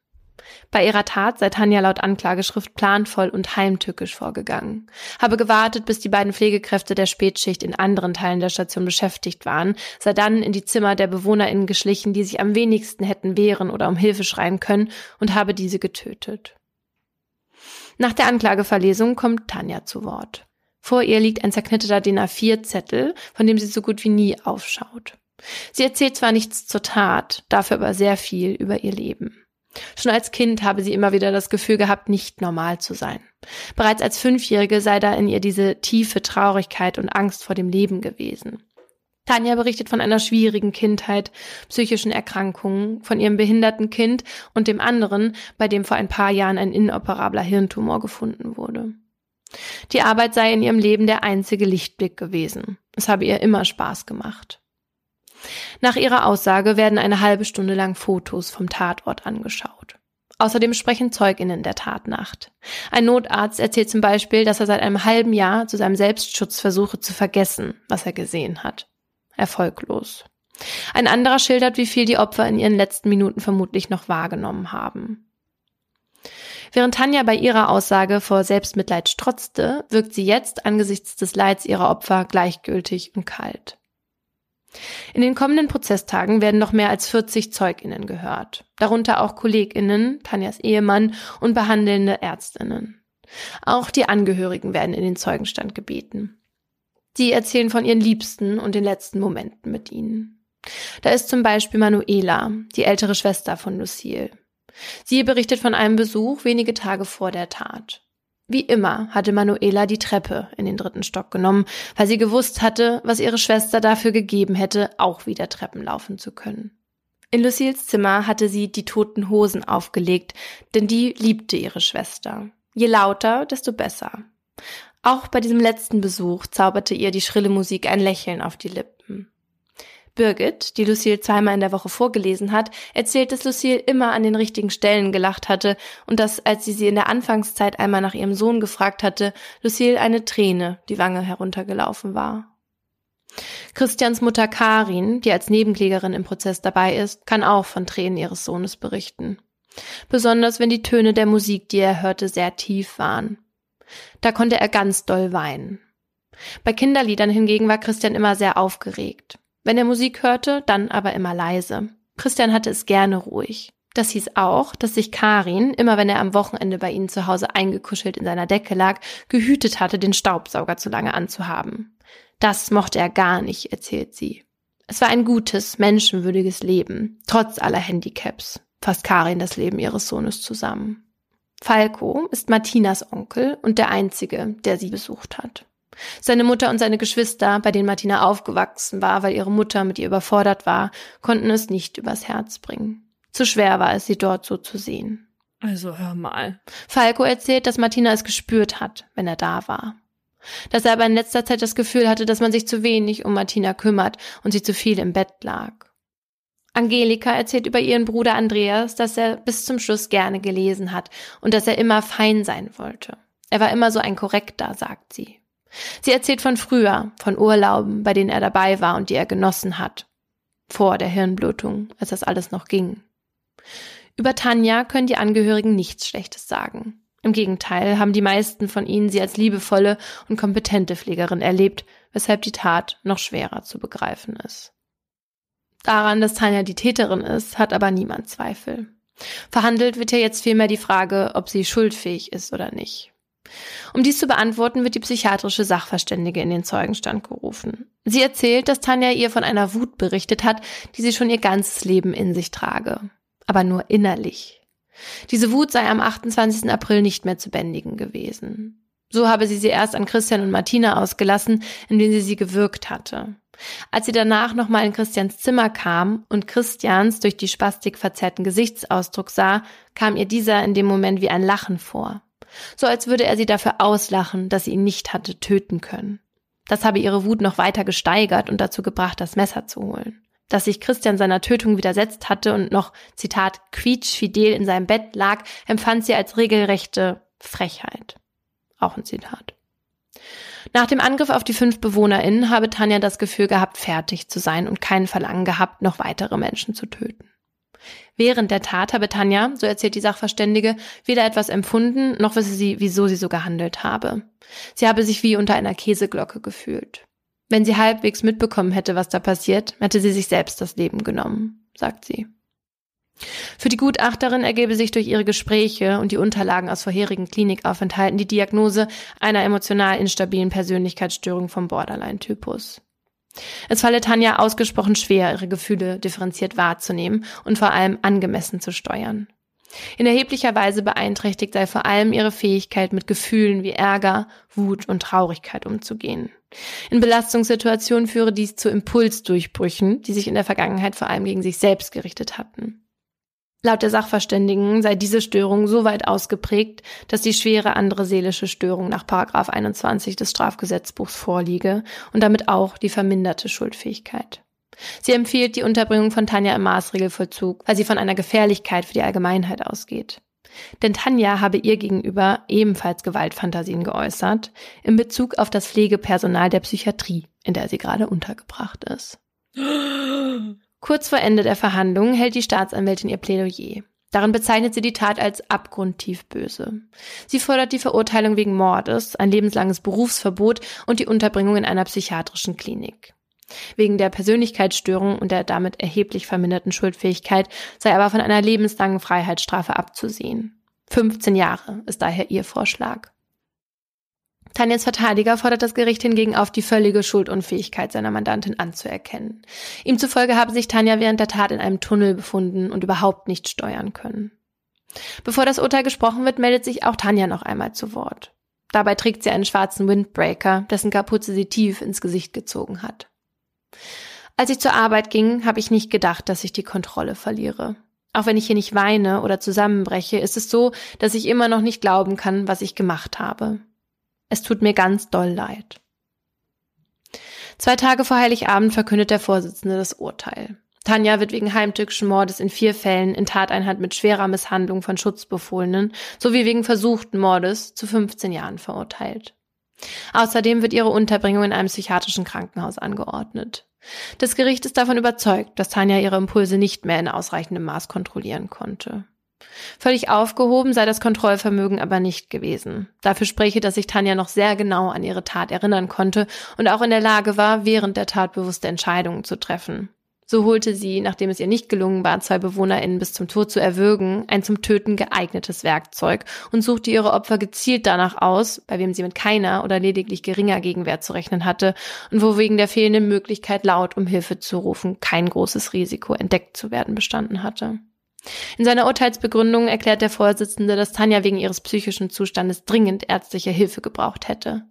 Bei ihrer Tat sei Tanja laut Anklageschrift planvoll und heimtückisch vorgegangen, habe gewartet, bis die beiden Pflegekräfte der Spätschicht in anderen Teilen der Station beschäftigt waren, sei dann in die Zimmer der BewohnerInnen geschlichen, die sich am wenigsten hätten wehren oder um Hilfe schreien können, und habe diese getötet. Nach der Anklageverlesung kommt Tanja zu Wort. Vor ihr liegt ein zerknitterter DIN A4-Zettel, von dem sie so gut wie nie aufschaut. Sie erzählt zwar nichts zur Tat, dafür aber sehr viel über ihr Leben. Schon als Kind habe sie immer wieder das Gefühl gehabt, nicht normal zu sein. Bereits als Fünfjährige sei da in ihr diese tiefe Traurigkeit und Angst vor dem Leben gewesen. Tanja berichtet von einer schwierigen Kindheit, psychischen Erkrankungen, von ihrem behinderten Kind und dem anderen, bei dem vor ein paar Jahren ein inoperabler Hirntumor gefunden wurde. Die Arbeit sei in ihrem Leben der einzige Lichtblick gewesen. Es habe ihr immer Spaß gemacht. Nach ihrer Aussage werden eine halbe Stunde lang Fotos vom Tatort angeschaut. Außerdem sprechen Zeuginnen der Tatnacht. Ein Notarzt erzählt zum Beispiel, dass er seit einem halben Jahr zu seinem Selbstschutz versuche zu vergessen, was er gesehen hat. Erfolglos. Ein anderer schildert, wie viel die Opfer in ihren letzten Minuten vermutlich noch wahrgenommen haben. Während Tanja bei ihrer Aussage vor Selbstmitleid strotzte, wirkt sie jetzt angesichts des Leids ihrer Opfer gleichgültig und kalt. In den kommenden Prozesstagen werden noch mehr als 40 Zeuginnen gehört, darunter auch Kolleginnen, Tanjas Ehemann und behandelnde Ärztinnen. Auch die Angehörigen werden in den Zeugenstand gebeten. Sie erzählen von ihren Liebsten und den letzten Momenten mit ihnen. Da ist zum Beispiel Manuela, die ältere Schwester von Lucille. Sie berichtet von einem Besuch wenige Tage vor der Tat. Wie immer hatte Manuela die Treppe in den dritten Stock genommen, weil sie gewusst hatte, was ihre Schwester dafür gegeben hätte, auch wieder Treppen laufen zu können. In Lucille's Zimmer hatte sie die toten Hosen aufgelegt, denn die liebte ihre Schwester. Je lauter, desto besser. Auch bei diesem letzten Besuch zauberte ihr die schrille Musik ein Lächeln auf die Lippen. Birgit, die Lucille zweimal in der Woche vorgelesen hat, erzählt, dass Lucille immer an den richtigen Stellen gelacht hatte und dass, als sie sie in der Anfangszeit einmal nach ihrem Sohn gefragt hatte, Lucille eine Träne die Wange heruntergelaufen war. Christians Mutter Karin, die als Nebenklägerin im Prozess dabei ist, kann auch von Tränen ihres Sohnes berichten. Besonders wenn die Töne der Musik, die er hörte, sehr tief waren. Da konnte er ganz doll weinen. Bei Kinderliedern hingegen war Christian immer sehr aufgeregt. Wenn er Musik hörte, dann aber immer leise. Christian hatte es gerne ruhig. Das hieß auch, dass sich Karin, immer wenn er am Wochenende bei ihnen zu Hause eingekuschelt in seiner Decke lag, gehütet hatte, den Staubsauger zu lange anzuhaben. Das mochte er gar nicht, erzählt sie. Es war ein gutes, menschenwürdiges Leben, trotz aller Handicaps, fasst Karin das Leben ihres Sohnes zusammen. Falco ist Martinas Onkel und der einzige, der sie besucht hat. Seine Mutter und seine Geschwister, bei denen Martina aufgewachsen war, weil ihre Mutter mit ihr überfordert war, konnten es nicht übers Herz bringen. Zu schwer war es, sie dort so zu sehen. Also hör mal. Falco erzählt, dass Martina es gespürt hat, wenn er da war. Dass er aber in letzter Zeit das Gefühl hatte, dass man sich zu wenig um Martina kümmert und sie zu viel im Bett lag. Angelika erzählt über ihren Bruder Andreas, dass er bis zum Schluss gerne gelesen hat und dass er immer fein sein wollte. Er war immer so ein Korrekter, sagt sie. Sie erzählt von früher, von Urlauben, bei denen er dabei war und die er genossen hat. Vor der Hirnblutung, als das alles noch ging. Über Tanja können die Angehörigen nichts Schlechtes sagen. Im Gegenteil haben die meisten von ihnen sie als liebevolle und kompetente Pflegerin erlebt, weshalb die Tat noch schwerer zu begreifen ist. Daran, dass Tanja die Täterin ist, hat aber niemand Zweifel. Verhandelt wird ja jetzt vielmehr die Frage, ob sie schuldfähig ist oder nicht. Um dies zu beantworten, wird die psychiatrische Sachverständige in den Zeugenstand gerufen. Sie erzählt, dass Tanja ihr von einer Wut berichtet hat, die sie schon ihr ganzes Leben in sich trage. Aber nur innerlich. Diese Wut sei am 28. April nicht mehr zu bändigen gewesen. So habe sie sie erst an Christian und Martina ausgelassen, in denen sie sie gewürgt hatte. Als sie danach nochmal in Christians Zimmer kam und Christians durch die Spastik verzerrten Gesichtsausdruck sah, kam ihr dieser in dem Moment wie ein Lachen vor so als würde er sie dafür auslachen, dass sie ihn nicht hatte töten können. Das habe ihre Wut noch weiter gesteigert und dazu gebracht, das Messer zu holen. Dass sich Christian seiner Tötung widersetzt hatte und noch, Zitat, quietschfidel in seinem Bett lag, empfand sie als regelrechte Frechheit. Auch ein Zitat. Nach dem Angriff auf die fünf BewohnerInnen habe Tanja das Gefühl gehabt, fertig zu sein und kein Verlangen gehabt, noch weitere Menschen zu töten. Während der Tat habe Tanja, so erzählt die Sachverständige, weder etwas empfunden, noch wisse sie, wieso sie so gehandelt habe. Sie habe sich wie unter einer Käseglocke gefühlt. Wenn sie halbwegs mitbekommen hätte, was da passiert, hätte sie sich selbst das Leben genommen, sagt sie. Für die Gutachterin ergebe sich durch ihre Gespräche und die Unterlagen aus vorherigen Klinikaufenthalten die Diagnose einer emotional instabilen Persönlichkeitsstörung vom Borderline-Typus. Es falle Tanja ausgesprochen schwer, ihre Gefühle differenziert wahrzunehmen und vor allem angemessen zu steuern. In erheblicher Weise beeinträchtigt sei vor allem ihre Fähigkeit, mit Gefühlen wie Ärger, Wut und Traurigkeit umzugehen. In Belastungssituationen führe dies zu Impulsdurchbrüchen, die sich in der Vergangenheit vor allem gegen sich selbst gerichtet hatten. Laut der Sachverständigen sei diese Störung so weit ausgeprägt, dass die schwere andere seelische Störung nach 21 des Strafgesetzbuchs vorliege und damit auch die verminderte Schuldfähigkeit. Sie empfiehlt die Unterbringung von Tanja im Maßregelvollzug, weil sie von einer Gefährlichkeit für die Allgemeinheit ausgeht. Denn Tanja habe ihr gegenüber ebenfalls Gewaltfantasien geäußert, in Bezug auf das Pflegepersonal der Psychiatrie, in der sie gerade untergebracht ist. Kurz vor Ende der Verhandlung hält die Staatsanwältin ihr Plädoyer. Darin bezeichnet sie die Tat als abgrundtief böse. Sie fordert die Verurteilung wegen Mordes, ein lebenslanges Berufsverbot und die Unterbringung in einer psychiatrischen Klinik. Wegen der Persönlichkeitsstörung und der damit erheblich verminderten Schuldfähigkeit sei aber von einer lebenslangen Freiheitsstrafe abzusehen. 15 Jahre ist daher ihr Vorschlag. Tanjas Verteidiger fordert das Gericht hingegen auf, die völlige Schuldunfähigkeit seiner Mandantin anzuerkennen. Ihm zufolge habe sich Tanja während der Tat in einem Tunnel befunden und überhaupt nicht steuern können. Bevor das Urteil gesprochen wird, meldet sich auch Tanja noch einmal zu Wort. Dabei trägt sie einen schwarzen Windbreaker, dessen Kapuze sie tief ins Gesicht gezogen hat. Als ich zur Arbeit ging, habe ich nicht gedacht, dass ich die Kontrolle verliere. Auch wenn ich hier nicht weine oder zusammenbreche, ist es so, dass ich immer noch nicht glauben kann, was ich gemacht habe. Es tut mir ganz doll leid. Zwei Tage vor Heiligabend verkündet der Vorsitzende das Urteil. Tanja wird wegen heimtückischen Mordes in vier Fällen in Tateinheit mit schwerer Misshandlung von Schutzbefohlenen sowie wegen versuchten Mordes zu 15 Jahren verurteilt. Außerdem wird ihre Unterbringung in einem psychiatrischen Krankenhaus angeordnet. Das Gericht ist davon überzeugt, dass Tanja ihre Impulse nicht mehr in ausreichendem Maß kontrollieren konnte. Völlig aufgehoben sei das Kontrollvermögen aber nicht gewesen. Dafür spreche, dass sich Tanja noch sehr genau an ihre Tat erinnern konnte und auch in der Lage war, während der Tat bewusste Entscheidungen zu treffen. So holte sie, nachdem es ihr nicht gelungen war, zwei BewohnerInnen bis zum Tod zu erwürgen, ein zum Töten geeignetes Werkzeug und suchte ihre Opfer gezielt danach aus, bei wem sie mit keiner oder lediglich geringer Gegenwehr zu rechnen hatte und wo wegen der fehlenden Möglichkeit, laut um Hilfe zu rufen, kein großes Risiko, entdeckt zu werden bestanden hatte. In seiner Urteilsbegründung erklärt der Vorsitzende, dass Tanja wegen ihres psychischen Zustandes dringend ärztliche Hilfe gebraucht hätte.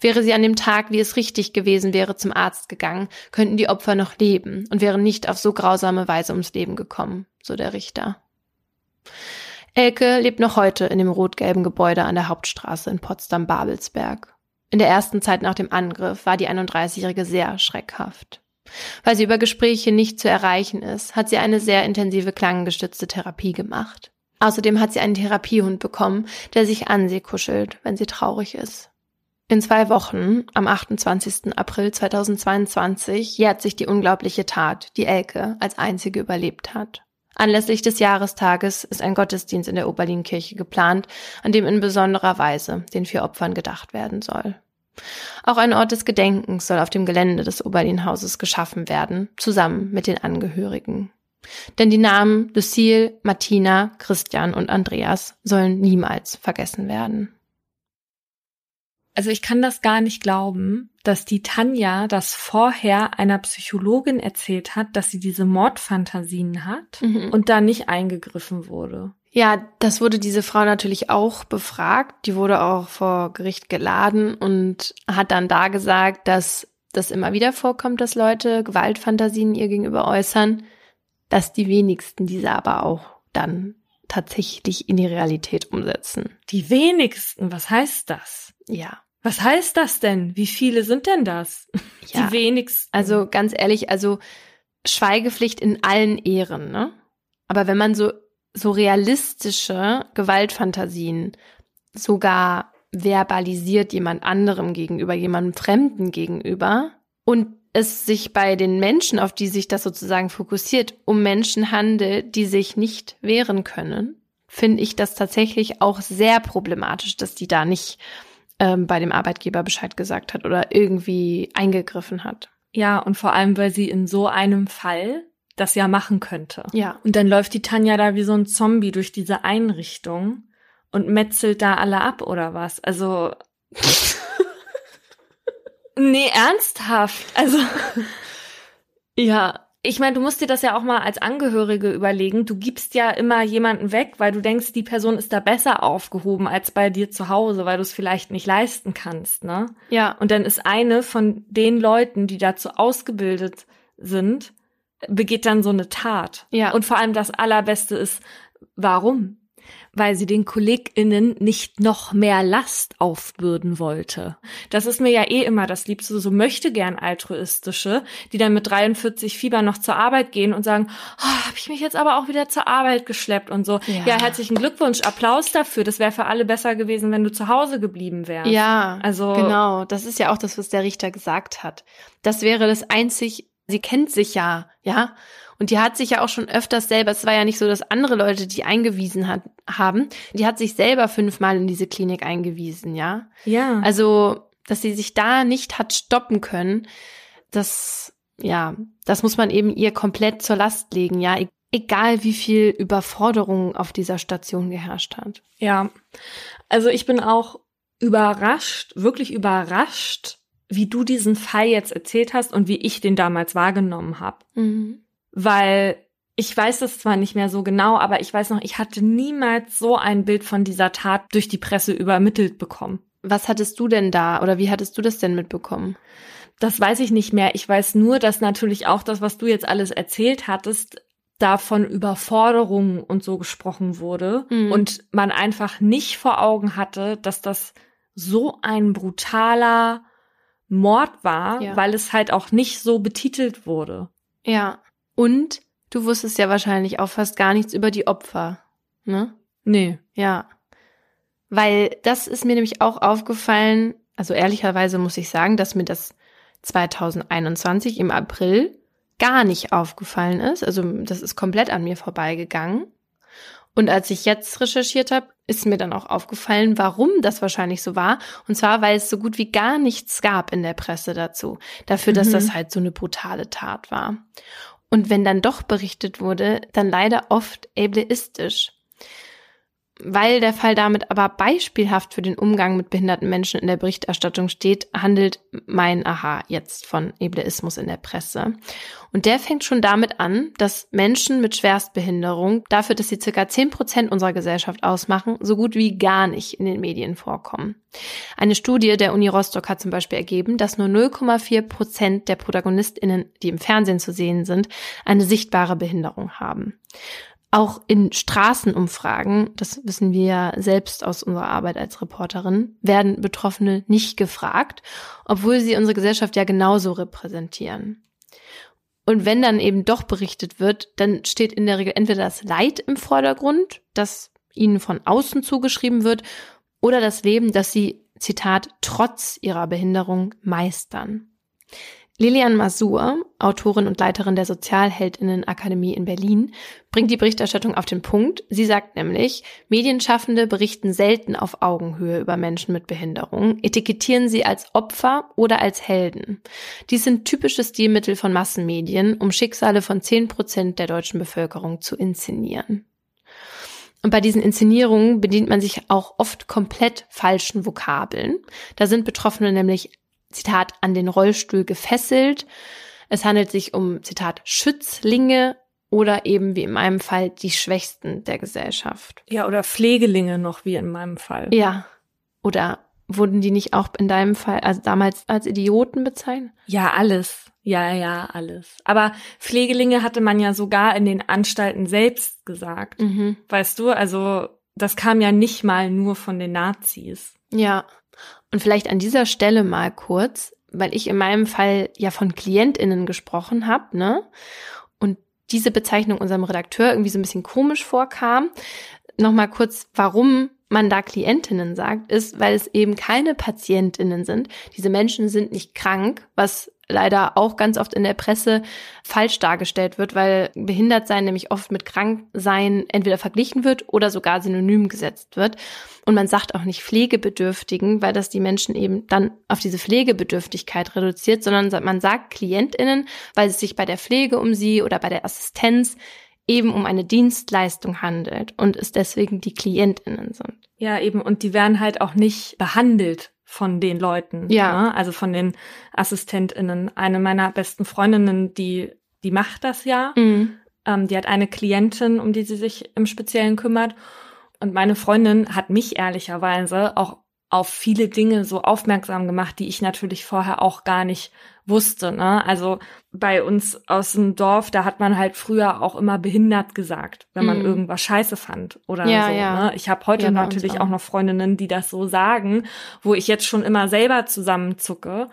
Wäre sie an dem Tag, wie es richtig gewesen wäre, zum Arzt gegangen, könnten die Opfer noch leben und wären nicht auf so grausame Weise ums Leben gekommen, so der Richter. Elke lebt noch heute in dem rot-gelben Gebäude an der Hauptstraße in Potsdam-Babelsberg. In der ersten Zeit nach dem Angriff war die 31-Jährige sehr schreckhaft. Weil sie über Gespräche nicht zu erreichen ist, hat sie eine sehr intensive klanggestützte Therapie gemacht. Außerdem hat sie einen Therapiehund bekommen, der sich an sie kuschelt, wenn sie traurig ist. In zwei Wochen, am 28. April 2022, jährt sich die unglaubliche Tat, die Elke als einzige überlebt hat. Anlässlich des Jahrestages ist ein Gottesdienst in der Oberlinkirche geplant, an dem in besonderer Weise den vier Opfern gedacht werden soll. Auch ein Ort des Gedenkens soll auf dem Gelände des Oberlinhauses geschaffen werden, zusammen mit den Angehörigen. Denn die Namen Lucille, Martina, Christian und Andreas sollen niemals vergessen werden. Also ich kann das gar nicht glauben, dass die Tanja das vorher einer Psychologin erzählt hat, dass sie diese Mordfantasien hat mhm. und da nicht eingegriffen wurde. Ja, das wurde diese Frau natürlich auch befragt. Die wurde auch vor Gericht geladen und hat dann da gesagt, dass das immer wieder vorkommt, dass Leute Gewaltfantasien ihr gegenüber äußern, dass die wenigsten diese aber auch dann tatsächlich in die Realität umsetzen. Die wenigsten, was heißt das? Ja. Was heißt das denn? Wie viele sind denn das? Ja. Die wenigsten. Also ganz ehrlich, also Schweigepflicht in allen Ehren, ne? Aber wenn man so so realistische Gewaltfantasien sogar verbalisiert jemand anderem gegenüber, jemandem Fremden gegenüber und es sich bei den Menschen, auf die sich das sozusagen fokussiert, um Menschen handelt, die sich nicht wehren können, finde ich das tatsächlich auch sehr problematisch, dass die da nicht ähm, bei dem Arbeitgeber Bescheid gesagt hat oder irgendwie eingegriffen hat. Ja, und vor allem, weil sie in so einem Fall das ja machen könnte. Ja. Und dann läuft die Tanja da wie so ein Zombie durch diese Einrichtung und metzelt da alle ab oder was? Also nee, ernsthaft. Also ja, ich meine, du musst dir das ja auch mal als Angehörige überlegen. Du gibst ja immer jemanden weg, weil du denkst, die Person ist da besser aufgehoben als bei dir zu Hause, weil du es vielleicht nicht leisten kannst, ne? Ja. Und dann ist eine von den Leuten, die dazu ausgebildet sind, begeht dann so eine Tat. Ja. Und vor allem das Allerbeste ist, warum? Weil sie den KollegInnen nicht noch mehr Last aufbürden wollte. Das ist mir ja eh immer das Liebste, so möchte gern altruistische, die dann mit 43 Fieber noch zur Arbeit gehen und sagen, oh, habe ich mich jetzt aber auch wieder zur Arbeit geschleppt und so. Ja, ja herzlichen Glückwunsch, Applaus dafür. Das wäre für alle besser gewesen, wenn du zu Hause geblieben wärst. Ja, also genau. Das ist ja auch das, was der Richter gesagt hat. Das wäre das einzig sie kennt sich ja, ja. Und die hat sich ja auch schon öfters selber, es war ja nicht so, dass andere Leute die eingewiesen hat, haben, die hat sich selber fünfmal in diese Klinik eingewiesen, ja. Ja. Also, dass sie sich da nicht hat stoppen können, das, ja, das muss man eben ihr komplett zur Last legen, ja. E-, egal wie viel Überforderung auf dieser Station geherrscht hat. Ja. Also ich bin auch überrascht, wirklich überrascht, wie du diesen Fall jetzt erzählt hast und wie ich den damals wahrgenommen habe. Mhm. Weil Ich weiß es zwar nicht mehr so genau, aber ich weiß noch, ich hatte niemals so ein Bild von dieser Tat durch die Presse übermittelt bekommen. Was hattest du denn da oder wie hattest du das denn mitbekommen? Das weiß ich nicht mehr. Ich weiß nur, dass natürlich auch das, was du jetzt alles erzählt hattest, davon Überforderung und so gesprochen wurde mhm. und man einfach nicht vor Augen hatte, dass das so ein brutaler Mord war, ja. weil es halt auch nicht so betitelt wurde. Ja. Und du wusstest ja wahrscheinlich auch fast gar nichts über die Opfer, ne? Nee. Ja. Weil das ist mir nämlich auch aufgefallen, also ehrlicherweise muss ich sagen, dass mir das 2021 im April gar nicht aufgefallen ist. Also das ist komplett an mir vorbeigegangen. Und als ich jetzt recherchiert habe, ist mir dann auch aufgefallen, warum das wahrscheinlich so war. Und zwar, weil es so gut wie gar nichts gab in der Presse dazu, dafür, dass mhm. das halt so eine brutale Tat war. Und wenn dann doch berichtet wurde, dann leider oft ableistisch. Weil der Fall damit aber beispielhaft für den Umgang mit behinderten Menschen in der Berichterstattung steht, handelt mein Aha jetzt von Ebleismus in der Presse. Und der fängt schon damit an, dass Menschen mit Schwerstbehinderung dafür, dass sie circa zehn Prozent unserer Gesellschaft ausmachen, so gut wie gar nicht in den Medien vorkommen. Eine Studie der Uni Rostock hat zum Beispiel ergeben, dass nur 0,4 Prozent der ProtagonistInnen, die im Fernsehen zu sehen sind, eine sichtbare Behinderung haben. Auch in Straßenumfragen, das wissen wir ja selbst aus unserer Arbeit als Reporterin, werden Betroffene nicht gefragt, obwohl sie unsere Gesellschaft ja genauso repräsentieren. Und wenn dann eben doch berichtet wird, dann steht in der Regel entweder das Leid im Vordergrund, das ihnen von außen zugeschrieben wird, oder das Leben, das sie, Zitat, trotz ihrer Behinderung meistern. Lilian Masur, Autorin und Leiterin der Sozialheldinnenakademie in Berlin, bringt die Berichterstattung auf den Punkt. Sie sagt nämlich, Medienschaffende berichten selten auf Augenhöhe über Menschen mit Behinderung, etikettieren sie als Opfer oder als Helden. Dies sind typische Stilmittel von Massenmedien, um Schicksale von zehn Prozent der deutschen Bevölkerung zu inszenieren. Und bei diesen Inszenierungen bedient man sich auch oft komplett falschen Vokabeln. Da sind Betroffene nämlich Zitat, an den Rollstuhl gefesselt. Es handelt sich um, Zitat, Schützlinge oder eben wie in meinem Fall die Schwächsten der Gesellschaft. Ja, oder Pflegelinge noch wie in meinem Fall. Ja. Oder wurden die nicht auch in deinem Fall, also damals als Idioten bezeichnet? Ja, alles. Ja, ja, alles. Aber Pflegelinge hatte man ja sogar in den Anstalten selbst gesagt. Mhm. Weißt du, also das kam ja nicht mal nur von den Nazis. Ja. Und vielleicht an dieser Stelle mal kurz, weil ich in meinem Fall ja von KlientInnen gesprochen habe, ne? Und diese Bezeichnung unserem Redakteur irgendwie so ein bisschen komisch vorkam. Nochmal kurz, warum man da Klientinnen sagt, ist, weil es eben keine Patientinnen sind. Diese Menschen sind nicht krank, was leider auch ganz oft in der Presse falsch dargestellt wird, weil Behindertsein nämlich oft mit Kranksein entweder verglichen wird oder sogar synonym gesetzt wird. Und man sagt auch nicht Pflegebedürftigen, weil das die Menschen eben dann auf diese Pflegebedürftigkeit reduziert, sondern man sagt KlientInnen, weil es sich bei der Pflege um sie oder bei der Assistenz eben um eine Dienstleistung handelt und es deswegen die KlientInnen sind. Ja, eben. Und die werden halt auch nicht behandelt von den Leuten. Ja. Ne? Also von den AssistentInnen. Eine meiner besten Freundinnen, die, die macht das ja. Mhm. Ähm, die hat eine Klientin, um die sie sich im Speziellen kümmert. Und meine Freundin hat mich ehrlicherweise auch auf viele Dinge so aufmerksam gemacht, die ich natürlich vorher auch gar nicht wusste. Ne? Also bei uns aus dem Dorf, da hat man halt früher auch immer behindert gesagt, wenn man mm. irgendwas scheiße fand oder ja, so. Ja. Ne? Ich habe heute ja, natürlich auch. auch noch Freundinnen, die das so sagen, wo ich jetzt schon immer selber zusammenzucke.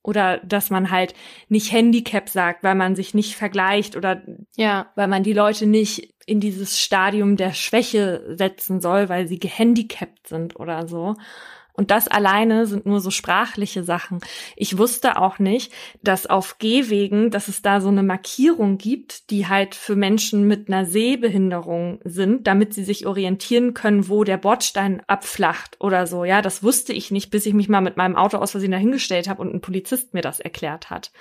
Oder dass man halt nicht Handicap sagt, weil man sich nicht vergleicht oder ja. weil man die Leute nicht in dieses Stadium der Schwäche setzen soll, weil sie gehandicapt sind oder so. Und das alleine sind nur so sprachliche Sachen. Ich wusste auch nicht, dass auf Gehwegen, dass es da so eine Markierung gibt, die halt für Menschen mit einer Sehbehinderung sind, damit sie sich orientieren können, wo der Bordstein abflacht oder so. Ja, das wusste ich nicht, bis ich mich mal mit meinem Auto aus Versehen dahingestellt habe und ein Polizist mir das erklärt hat.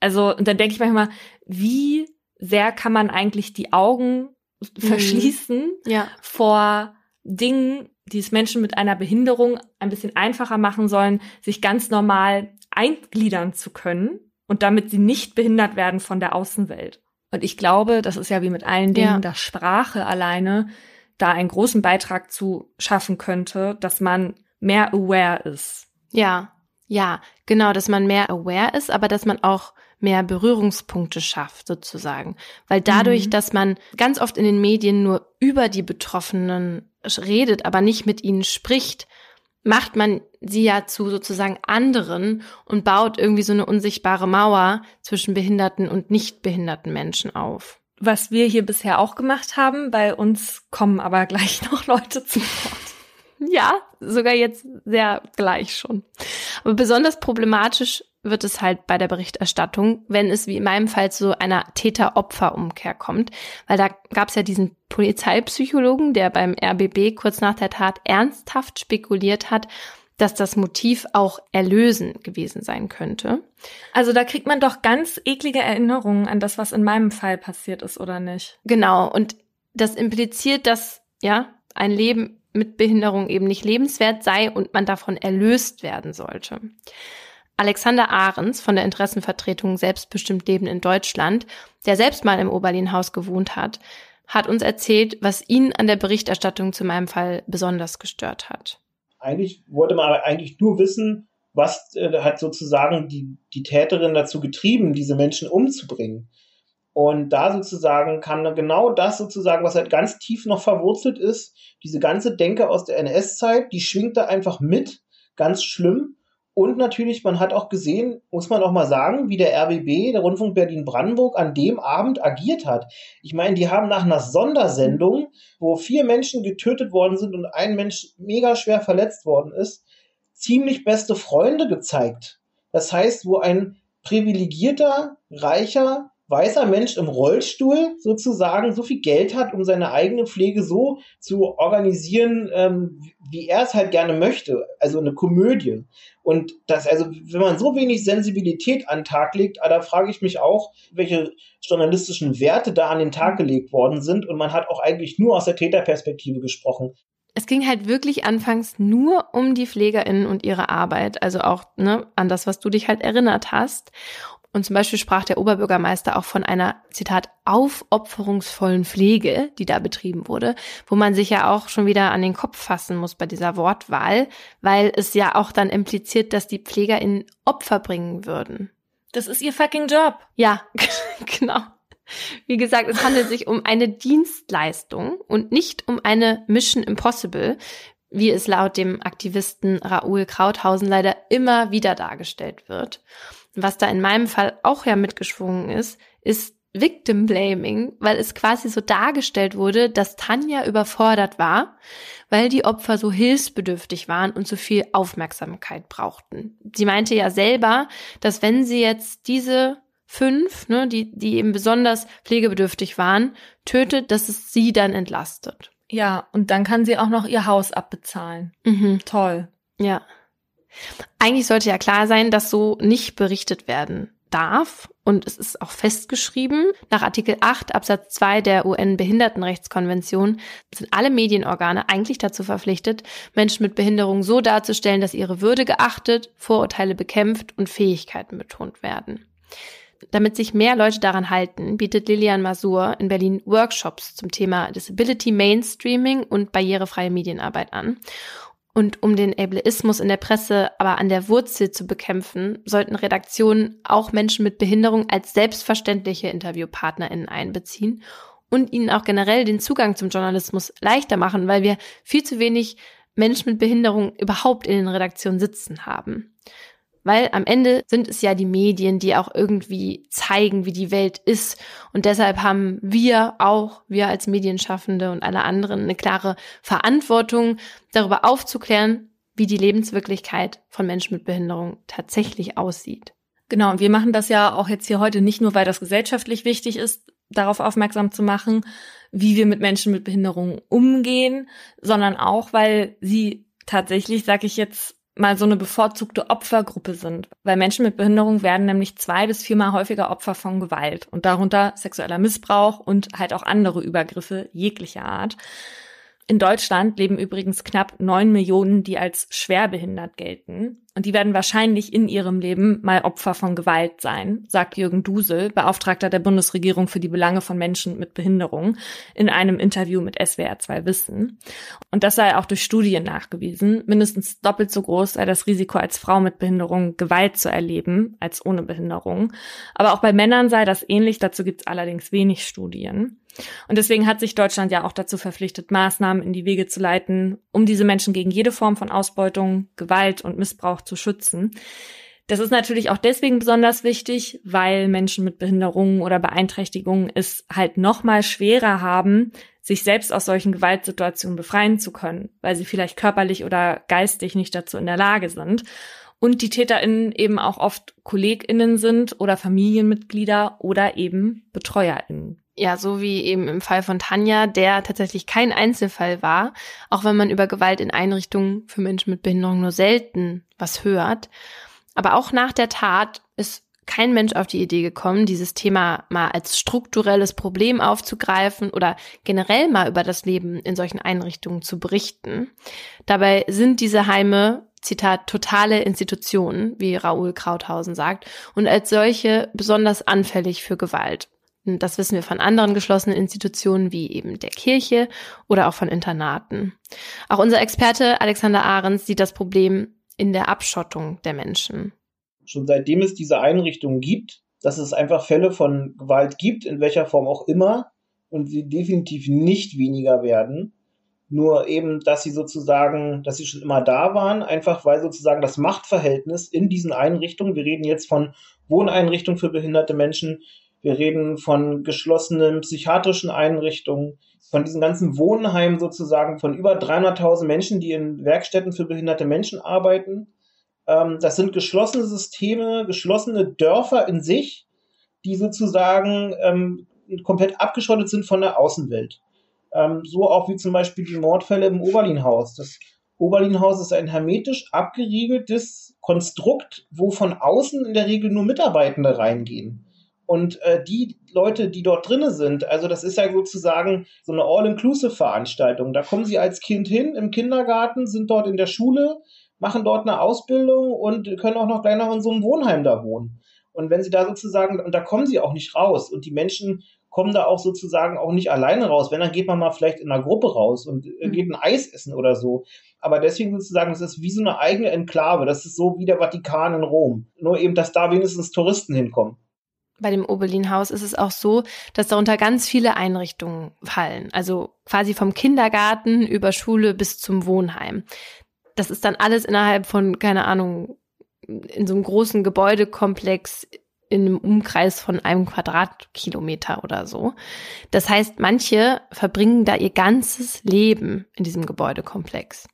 Also, und dann denke ich manchmal, wie sehr kann man eigentlich die Augen mhm. verschließen ja. vor Dingen, die es Menschen mit einer Behinderung ein bisschen einfacher machen sollen, sich ganz normal eingliedern zu können und damit sie nicht behindert werden von der Außenwelt. Und ich glaube, das ist ja wie mit allen Dingen, ja. dass Sprache alleine da einen großen Beitrag zu schaffen könnte, dass man mehr aware ist. Ja, ja, genau, dass man mehr aware ist, aber dass man auch mehr Berührungspunkte schafft, sozusagen. Weil dadurch, mhm. dass man ganz oft in den Medien nur über die Betroffenen redet, aber nicht mit ihnen spricht, macht man sie ja zu sozusagen anderen und baut irgendwie so eine unsichtbare Mauer zwischen behinderten und nicht behinderten Menschen auf. Was wir hier bisher auch gemacht haben, bei uns kommen aber gleich noch Leute zu Wort. Ja, sogar jetzt sehr gleich schon. Aber besonders problematisch wird es halt bei der Berichterstattung, wenn es wie in meinem Fall zu einer Täter-Opfer-Umkehr kommt. Weil da gab es ja diesen Polizeipsychologen, der beim RBB kurz nach der Tat ernsthaft spekuliert hat, dass das Motiv auch Erlösen gewesen sein könnte. Also da kriegt man doch ganz eklige Erinnerungen an das, was in meinem Fall passiert ist, oder nicht? Genau. Und das impliziert, dass, ja, ein Leben mit Behinderung eben nicht lebenswert sei und man davon erlöst werden sollte. Alexander Ahrens von der Interessenvertretung Selbstbestimmt Leben in Deutschland, der selbst mal im Oberlin-Haus gewohnt hat, hat uns erzählt, was ihn an der Berichterstattung zu meinem Fall besonders gestört hat. Eigentlich wollte man aber eigentlich nur wissen, was äh, hat sozusagen die, die Täterin dazu getrieben, diese Menschen umzubringen. Und da sozusagen kam genau das sozusagen, was halt ganz tief noch verwurzelt ist, diese ganze Denke aus der NS-Zeit, die schwingt da einfach mit, ganz schlimm. Und natürlich, man hat auch gesehen, muss man auch mal sagen, wie der RBB, der Rundfunk Berlin-Brandenburg, an dem Abend agiert hat. Ich meine, die haben nach einer Sondersendung, wo vier Menschen getötet worden sind und ein Mensch mega schwer verletzt worden ist, ziemlich beste Freunde gezeigt. Das heißt, wo ein privilegierter, reicher, weißer Mensch im Rollstuhl sozusagen so viel Geld hat, um seine eigene Pflege so zu organisieren, ähm, wie er es halt gerne möchte. Also eine Komödie. Und das, also, wenn man so wenig Sensibilität an den Tag legt, ah, da frage ich mich auch, welche journalistischen Werte da an den Tag gelegt worden sind. Und man hat auch eigentlich nur aus der Täterperspektive gesprochen. Es ging halt wirklich anfangs nur um die PflegerInnen und ihre Arbeit, also auch ne, an das, was du dich halt erinnert hast. Und zum Beispiel sprach der Oberbürgermeister auch von einer, Zitat, aufopferungsvollen Pflege, die da betrieben wurde, wo man sich ja auch schon wieder an den Kopf fassen muss bei dieser Wortwahl, weil es ja auch dann impliziert, dass die Pfleger in Opfer bringen würden. Das ist ihr fucking Job. Ja, genau. Wie gesagt, es handelt sich um eine Dienstleistung und nicht um eine Mission Impossible, wie es laut dem Aktivisten Raoul Krauthausen leider immer wieder dargestellt wird. Was da in meinem Fall auch ja mitgeschwungen ist, ist Victim Blaming, weil es quasi so dargestellt wurde, dass Tanja überfordert war, weil die Opfer so hilfsbedürftig waren und so viel Aufmerksamkeit brauchten. Sie meinte ja selber, dass wenn sie jetzt diese fünf, ne, die, die eben besonders pflegebedürftig waren, tötet, dass es sie dann entlastet. Ja, und dann kann sie auch noch ihr Haus abbezahlen. Mhm. Toll. Ja. Eigentlich sollte ja klar sein, dass so nicht berichtet werden darf. Und es ist auch festgeschrieben, nach Artikel 8 Absatz 2 der UN-Behindertenrechtskonvention sind alle Medienorgane eigentlich dazu verpflichtet, Menschen mit Behinderung so darzustellen, dass ihre Würde geachtet, Vorurteile bekämpft und Fähigkeiten betont werden. Damit sich mehr Leute daran halten, bietet Lilian Masur in Berlin Workshops zum Thema Disability Mainstreaming und barrierefreie Medienarbeit an. Und um den Ableismus in der Presse aber an der Wurzel zu bekämpfen, sollten Redaktionen auch Menschen mit Behinderung als selbstverständliche InterviewpartnerInnen einbeziehen und ihnen auch generell den Zugang zum Journalismus leichter machen, weil wir viel zu wenig Menschen mit Behinderung überhaupt in den Redaktionen sitzen haben. Weil am Ende sind es ja die Medien, die auch irgendwie zeigen, wie die Welt ist. Und deshalb haben wir auch, wir als Medienschaffende und alle anderen, eine klare Verantwortung, darüber aufzuklären, wie die Lebenswirklichkeit von Menschen mit Behinderung tatsächlich aussieht. Genau, und wir machen das ja auch jetzt hier heute nicht nur, weil das gesellschaftlich wichtig ist, darauf aufmerksam zu machen, wie wir mit Menschen mit Behinderung umgehen, sondern auch, weil sie tatsächlich, sag ich jetzt, mal so eine bevorzugte Opfergruppe sind. Weil Menschen mit Behinderung werden nämlich zwei bis viermal häufiger Opfer von Gewalt und darunter sexueller Missbrauch und halt auch andere Übergriffe jeglicher Art. In Deutschland leben übrigens knapp neun Millionen, die als schwerbehindert gelten. Und die werden wahrscheinlich in ihrem Leben mal Opfer von Gewalt sein, sagt Jürgen Dusel, Beauftragter der Bundesregierung für die Belange von Menschen mit Behinderung, in einem Interview mit SWR 2 Wissen. Und das sei auch durch Studien nachgewiesen. Mindestens doppelt so groß sei das Risiko, als Frau mit Behinderung Gewalt zu erleben, als ohne Behinderung. Aber auch bei Männern sei das ähnlich, dazu gibt es allerdings wenig Studien. Und deswegen hat sich Deutschland ja auch dazu verpflichtet, Maßnahmen in die Wege zu leiten, um diese Menschen gegen jede Form von Ausbeutung, Gewalt und Missbrauch zu schützen. Das ist natürlich auch deswegen besonders wichtig, weil Menschen mit Behinderungen oder Beeinträchtigungen es halt noch mal schwerer haben, sich selbst aus solchen Gewaltsituationen befreien zu können, weil sie vielleicht körperlich oder geistig nicht dazu in der Lage sind. Und die TäterInnen eben auch oft KollegInnen sind oder Familienmitglieder oder eben BetreuerInnen. Ja, so wie eben im Fall von Tanja, der tatsächlich kein Einzelfall war, auch wenn man über Gewalt in Einrichtungen für Menschen mit Behinderung nur selten was hört. Aber auch nach der Tat ist kein Mensch auf die Idee gekommen, dieses Thema mal als strukturelles Problem aufzugreifen oder generell mal über das Leben in solchen Einrichtungen zu berichten. Dabei sind diese Heime Zitat, totale Institutionen, wie Raoul Krauthausen sagt, und als solche besonders anfällig für Gewalt. Das wissen wir von anderen geschlossenen Institutionen wie eben der Kirche oder auch von Internaten. Auch unser Experte Alexander Ahrens sieht das Problem in der Abschottung der Menschen. Schon seitdem es diese Einrichtungen gibt, dass es einfach Fälle von Gewalt gibt, in welcher Form auch immer, und sie definitiv nicht weniger werden. Nur eben, dass sie sozusagen, dass sie schon immer da waren, einfach weil sozusagen das Machtverhältnis in diesen Einrichtungen, wir reden jetzt von Wohneinrichtungen für behinderte Menschen, wir reden von geschlossenen psychiatrischen Einrichtungen, von diesen ganzen Wohnheimen sozusagen, von über 300.000 Menschen, die in Werkstätten für behinderte Menschen arbeiten. Ähm, das sind geschlossene Systeme, geschlossene Dörfer in sich, die sozusagen ähm, komplett abgeschottet sind von der Außenwelt. Ähm, so auch wie zum Beispiel die Mordfälle im Oberlinhaus. Das Oberlinhaus ist ein hermetisch abgeriegeltes Konstrukt, wo von außen in der Regel nur Mitarbeitende reingehen. Und äh, die Leute, die dort drinnen sind, also das ist ja sozusagen so eine All-Inclusive-Veranstaltung. Da kommen sie als Kind hin im Kindergarten, sind dort in der Schule, machen dort eine Ausbildung und können auch noch gleich noch in so einem Wohnheim da wohnen. Und wenn sie da sozusagen, und da kommen sie auch nicht raus. Und die Menschen kommen da auch sozusagen auch nicht alleine raus. Wenn, dann geht man mal vielleicht in einer Gruppe raus und äh, geht ein Eis essen oder so. Aber deswegen sozusagen, das ist wie so eine eigene Enklave. Das ist so wie der Vatikan in Rom. Nur eben, dass da wenigstens Touristen hinkommen bei dem Oberlin-Haus ist es auch so, dass darunter ganz viele Einrichtungen fallen. Also quasi vom Kindergarten über Schule bis zum Wohnheim. Das ist dann alles innerhalb von, keine Ahnung, in so einem großen Gebäudekomplex in einem Umkreis von einem Quadratkilometer oder so. Das heißt, manche verbringen da ihr ganzes Leben in diesem Gebäudekomplex.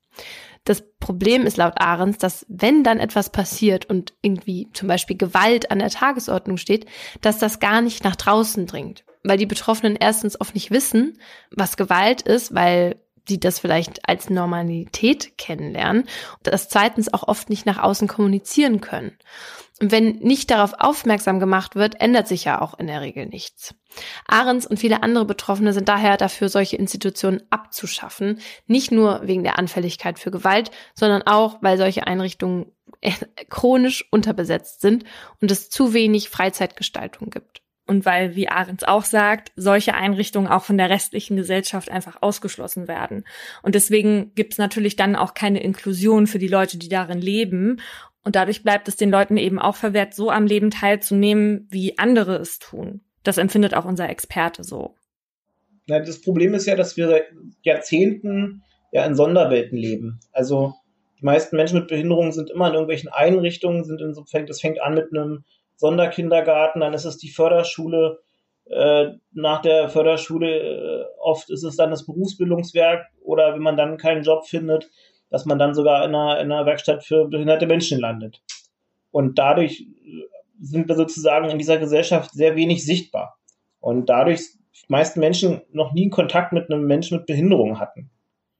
Das Problem ist laut Ahrens, dass wenn dann etwas passiert und irgendwie zum Beispiel Gewalt an der Tagesordnung steht, dass das gar nicht nach draußen dringt. Weil die Betroffenen erstens oft nicht wissen, was Gewalt ist, weil die das vielleicht als Normalität kennenlernen, das zweitens auch oft nicht nach außen kommunizieren können. Und wenn nicht darauf aufmerksam gemacht wird, ändert sich ja auch in der Regel nichts. Ahrens und viele andere Betroffene sind daher dafür, solche Institutionen abzuschaffen, nicht nur wegen der Anfälligkeit für Gewalt, sondern auch, weil solche Einrichtungen chronisch unterbesetzt sind und es zu wenig Freizeitgestaltung gibt. Und weil, wie Ahrens auch sagt, solche Einrichtungen auch von der restlichen Gesellschaft einfach ausgeschlossen werden. Und deswegen gibt es natürlich dann auch keine Inklusion für die Leute, die darin leben. Und dadurch bleibt es den Leuten eben auch verwehrt, so am Leben teilzunehmen, wie andere es tun. Das empfindet auch unser Experte so. Ja, das Problem ist ja, dass wir seit Jahrzehnten ja in Sonderwelten leben. Also die meisten Menschen mit Behinderungen sind immer in irgendwelchen Einrichtungen, sind in so, das fängt an mit einem Sonderkindergarten, dann ist es die Förderschule, äh, nach der Förderschule äh, oft ist es dann das Berufsbildungswerk oder wenn man dann keinen Job findet, dass man dann sogar in einer, in einer Werkstatt für behinderte Menschen landet. Und dadurch sind wir sozusagen in dieser Gesellschaft sehr wenig sichtbar. Und dadurch die meisten Menschen noch nie Kontakt mit einem Menschen mit Behinderung hatten.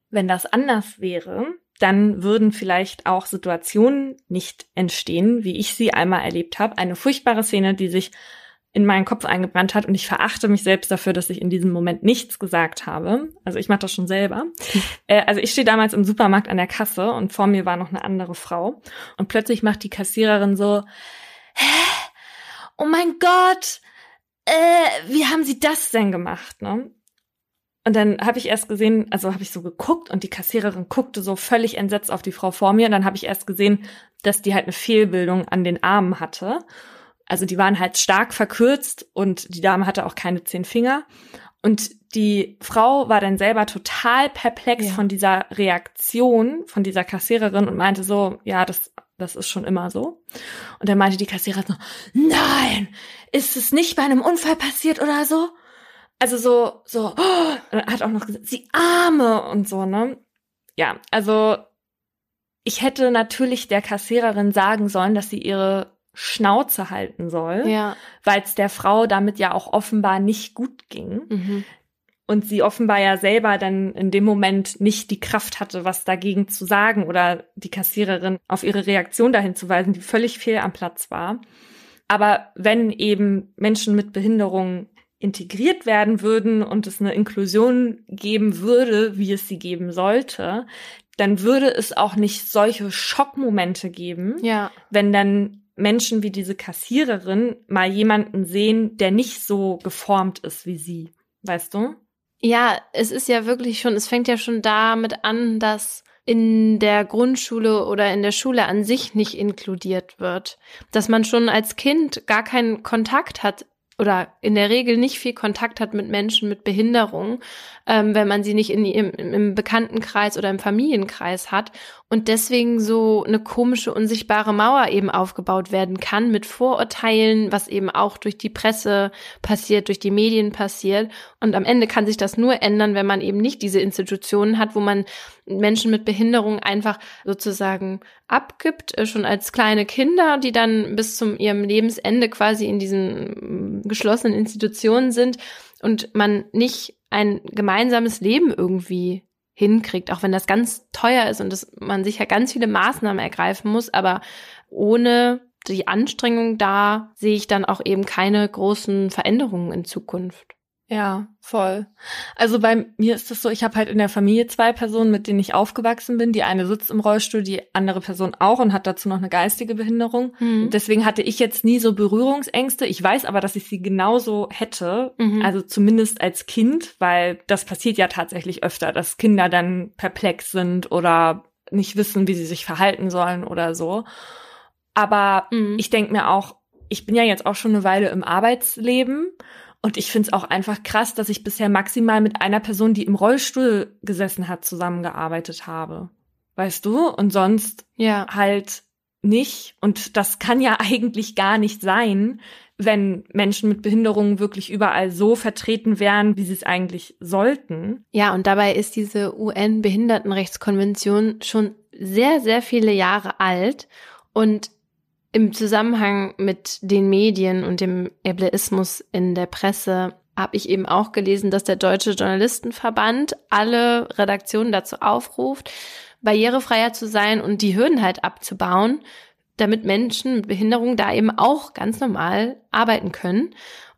Wenn das anders wäre, dann würden vielleicht auch Situationen nicht entstehen, wie ich sie einmal erlebt habe. Eine furchtbare Szene, die sich in meinen Kopf eingebrannt hat und ich verachte mich selbst dafür, dass ich in diesem Moment nichts gesagt habe. Also ich mache das schon selber. Äh, also ich stehe damals im Supermarkt an der Kasse und vor mir war noch eine andere Frau und plötzlich macht die Kassiererin so, hä? Oh mein Gott, äh, wie haben Sie das denn gemacht? Ne? Und dann habe ich erst gesehen, also habe ich so geguckt und die Kassiererin guckte so völlig entsetzt auf die Frau vor mir. Und dann habe ich erst gesehen, dass die halt eine Fehlbildung an den Armen hatte. Also die waren halt stark verkürzt und die Dame hatte auch keine zehn Finger. Und die Frau war dann selber total perplex ja. von dieser Reaktion von dieser Kassiererin und meinte so, ja, das, das ist schon immer so. Und dann meinte die Kassiererin so, nein, ist es nicht bei einem Unfall passiert oder so? Also so, so, oh, hat auch noch gesagt, sie Arme und so, ne? Ja, also ich hätte natürlich der Kassiererin sagen sollen, dass sie ihre Schnauze halten soll, ja. weil es der Frau damit ja auch offenbar nicht gut ging. Mhm. Und sie offenbar ja selber dann in dem Moment nicht die Kraft hatte, was dagegen zu sagen oder die Kassiererin auf ihre Reaktion dahin zu weisen, die völlig fehl am Platz war. Aber wenn eben Menschen mit Behinderung integriert werden würden und es eine Inklusion geben würde, wie es sie geben sollte, dann würde es auch nicht solche Schockmomente geben, ja. wenn dann Menschen wie diese Kassiererin mal jemanden sehen, der nicht so geformt ist wie sie. Weißt du? Ja, es ist ja wirklich schon, es fängt ja schon damit an, dass in der Grundschule oder in der Schule an sich nicht inkludiert wird. Dass man schon als Kind gar keinen Kontakt hat oder in der Regel nicht viel Kontakt hat mit Menschen mit Behinderung, ähm, wenn man sie nicht in, im, im Bekanntenkreis oder im Familienkreis hat und deswegen so eine komische, unsichtbare Mauer eben aufgebaut werden kann mit Vorurteilen, was eben auch durch die Presse passiert, durch die Medien passiert. Und am Ende kann sich das nur ändern, wenn man eben nicht diese Institutionen hat, wo man Menschen mit Behinderung einfach sozusagen abgibt, äh, schon als kleine Kinder, die dann bis zum ihrem Lebensende quasi in diesen mm, geschlossenen Institutionen sind und man nicht ein gemeinsames Leben irgendwie hinkriegt, auch wenn das ganz teuer ist und dass man sicher ganz viele Maßnahmen ergreifen muss, aber ohne die Anstrengung da sehe ich dann auch eben keine großen Veränderungen in Zukunft. Ja, voll. Also bei mir ist es so, ich habe halt in der Familie zwei Personen, mit denen ich aufgewachsen bin. Die eine sitzt im Rollstuhl, die andere Person auch und hat dazu noch eine geistige Behinderung. Mhm. Deswegen hatte ich jetzt nie so Berührungsängste. Ich weiß aber, dass ich sie genauso hätte, mhm. also zumindest als Kind, weil das passiert ja tatsächlich öfter, dass Kinder dann perplex sind oder nicht wissen, wie sie sich verhalten sollen oder so. Aber mhm. ich denke mir auch, ich bin ja jetzt auch schon eine Weile im Arbeitsleben und ich finde es auch einfach krass, dass ich bisher maximal mit einer Person, die im Rollstuhl gesessen hat, zusammengearbeitet habe. Weißt du? Und sonst ja. halt nicht. Und das kann ja eigentlich gar nicht sein, wenn Menschen mit Behinderungen wirklich überall so vertreten wären, wie sie es eigentlich sollten. Ja, und dabei ist diese UN-Behindertenrechtskonvention schon sehr, sehr viele Jahre alt. Und im Zusammenhang mit den Medien und dem Ableismus in der Presse habe ich eben auch gelesen, dass der Deutsche Journalistenverband alle Redaktionen dazu aufruft, barrierefreier zu sein und die Hürden halt abzubauen, damit Menschen mit Behinderung da eben auch ganz normal arbeiten können.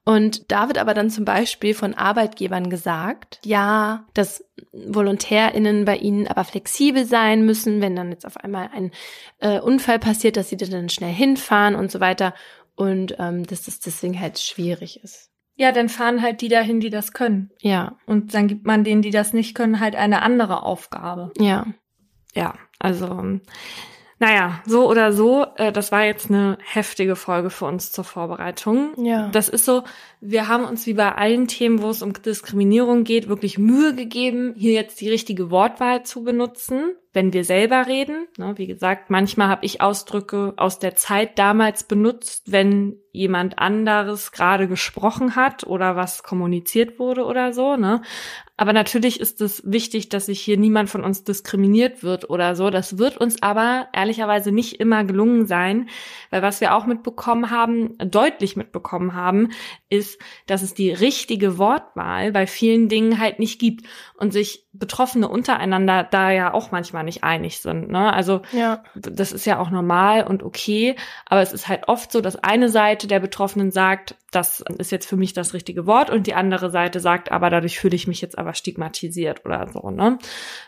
Und da wird aber dann zum Beispiel von Arbeitgebern gesagt, ja, dass VolontärInnen bei ihnen aber flexibel sein müssen, wenn dann jetzt auf einmal ein äh, Unfall passiert, dass sie dann schnell hinfahren und so weiter. Und ähm, dass das deswegen halt schwierig ist. Ja, dann fahren halt die dahin, die das können. Ja. Und dann gibt man denen, die das nicht können, halt eine andere Aufgabe. Ja. Ja, also naja, so oder so, äh, das war jetzt eine heftige Folge für uns zur Vorbereitung. Ja. Das ist so, wir haben uns wie bei allen Themen, wo es um Diskriminierung geht, wirklich Mühe gegeben, hier jetzt die richtige Wortwahl zu benutzen, wenn wir selber reden. Ne, wie gesagt, manchmal habe ich Ausdrücke aus der Zeit damals benutzt, wenn jemand anderes gerade gesprochen hat oder was kommuniziert wurde oder so. Ne? Aber natürlich ist es wichtig, dass sich hier niemand von uns diskriminiert wird oder so. Das wird uns aber ehrlicherweise nicht immer gelungen sein, weil was wir auch mitbekommen haben, deutlich mitbekommen haben, ist, dass es die richtige Wortwahl bei vielen Dingen halt nicht gibt und sich Betroffene untereinander da ja auch manchmal mal nicht einig sind. Ne? Also Ja. das ist ja auch normal und okay, aber es ist halt oft so, dass eine Seite der Betroffenen sagt, das ist jetzt für mich das richtige Wort und die andere Seite sagt, aber dadurch fühle ich mich jetzt aber stigmatisiert oder so, ne?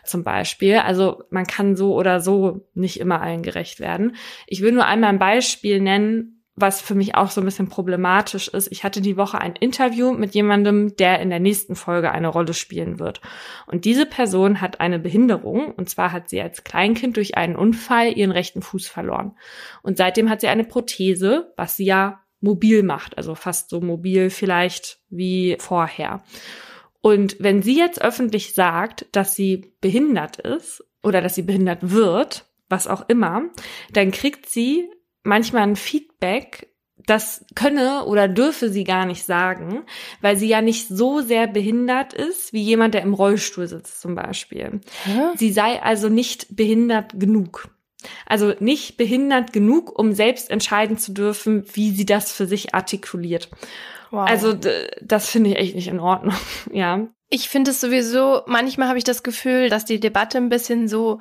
Zum Beispiel. Also man kann so oder so nicht immer allen gerecht werden. Ich will nur einmal ein Beispiel nennen, was für mich auch so ein bisschen problematisch ist. Ich hatte die Woche ein Interview mit jemandem, der in der nächsten Folge eine Rolle spielen wird. Und diese Person hat eine Behinderung, und zwar hat sie als Kleinkind durch einen Unfall ihren rechten Fuß verloren. Und seitdem hat sie eine Prothese, was sie ja mobil macht, also fast so mobil vielleicht wie vorher. Und wenn sie jetzt öffentlich sagt, dass sie behindert ist oder dass sie behindert wird, was auch immer, dann kriegt sie manchmal ein Feedback, das könne oder dürfe sie gar nicht sagen, weil sie ja nicht so sehr behindert ist, wie jemand, der im Rollstuhl sitzt zum Beispiel. Sie sei also nicht behindert genug. Also nicht behindert genug, um selbst entscheiden zu dürfen, wie sie das für sich artikuliert. Wow. Also das finde ich echt nicht in Ordnung. Ja. Ich finde es sowieso, manchmal habe ich das Gefühl, dass die Debatte ein bisschen so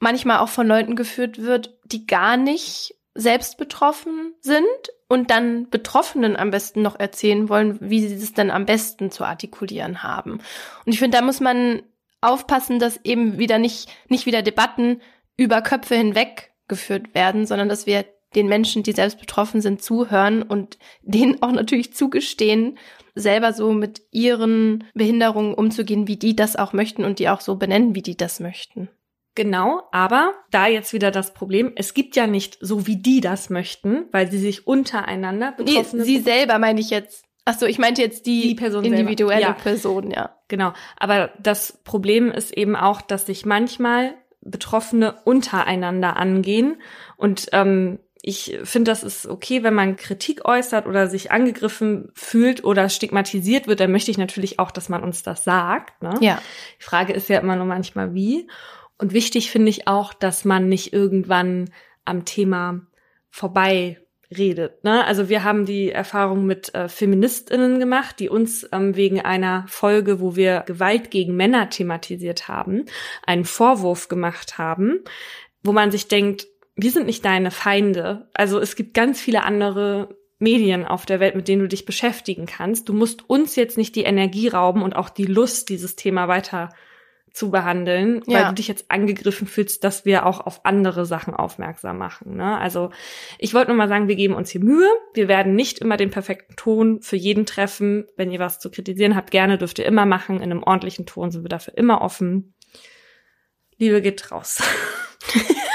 manchmal auch von Leuten geführt wird, die gar nicht selbst betroffen sind und dann Betroffenen am besten noch erzählen wollen, wie sie es dann am besten zu artikulieren haben. Und ich finde, da muss man aufpassen, dass eben wieder nicht, nicht wieder Debatten über Köpfe hinweg geführt werden, sondern dass wir den Menschen, die selbst betroffen sind, zuhören und denen auch natürlich zugestehen, selber so mit ihren Behinderungen umzugehen, wie die das auch möchten und die auch so benennen, wie die das möchten. Genau, aber da jetzt wieder das Problem, es gibt ja nicht so, wie die das möchten, weil sie sich untereinander Nee, Betroffene sie selber meine ich jetzt. Ach so, ich meinte jetzt die, Die Person individuelle Ja. Person, ja. Genau. Aber das Problem ist eben auch, dass sich manchmal Betroffene untereinander angehen. Und ähm, ich finde, das ist okay, wenn man Kritik äußert oder sich angegriffen fühlt oder stigmatisiert wird, dann möchte ich natürlich auch, dass man uns das sagt. Ne? Ja. Die Frage ist ja immer nur manchmal wie. Und wichtig finde ich auch, dass man nicht irgendwann am Thema vorbei redet. Ne? Also wir haben die Erfahrung mit äh, Feministinnen gemacht, die uns ähm, wegen einer Folge, wo wir Gewalt gegen Männer thematisiert haben, einen Vorwurf gemacht haben, wo man sich denkt, wir sind nicht deine Feinde. Also es gibt ganz viele andere Medien auf der Welt, mit denen du dich beschäftigen kannst. Du musst uns jetzt nicht die Energie rauben und auch die Lust, dieses Thema weiter zu behandeln, weil Ja. du dich jetzt angegriffen fühlst, dass wir auch auf andere Sachen aufmerksam machen. Ne? Also ich wollte nur mal sagen, wir geben uns hier Mühe. Wir werden nicht immer den perfekten Ton für jeden treffen. Wenn ihr was zu kritisieren habt, gerne dürft ihr immer machen. In einem ordentlichen Ton sind wir dafür immer offen. Liebe geht raus.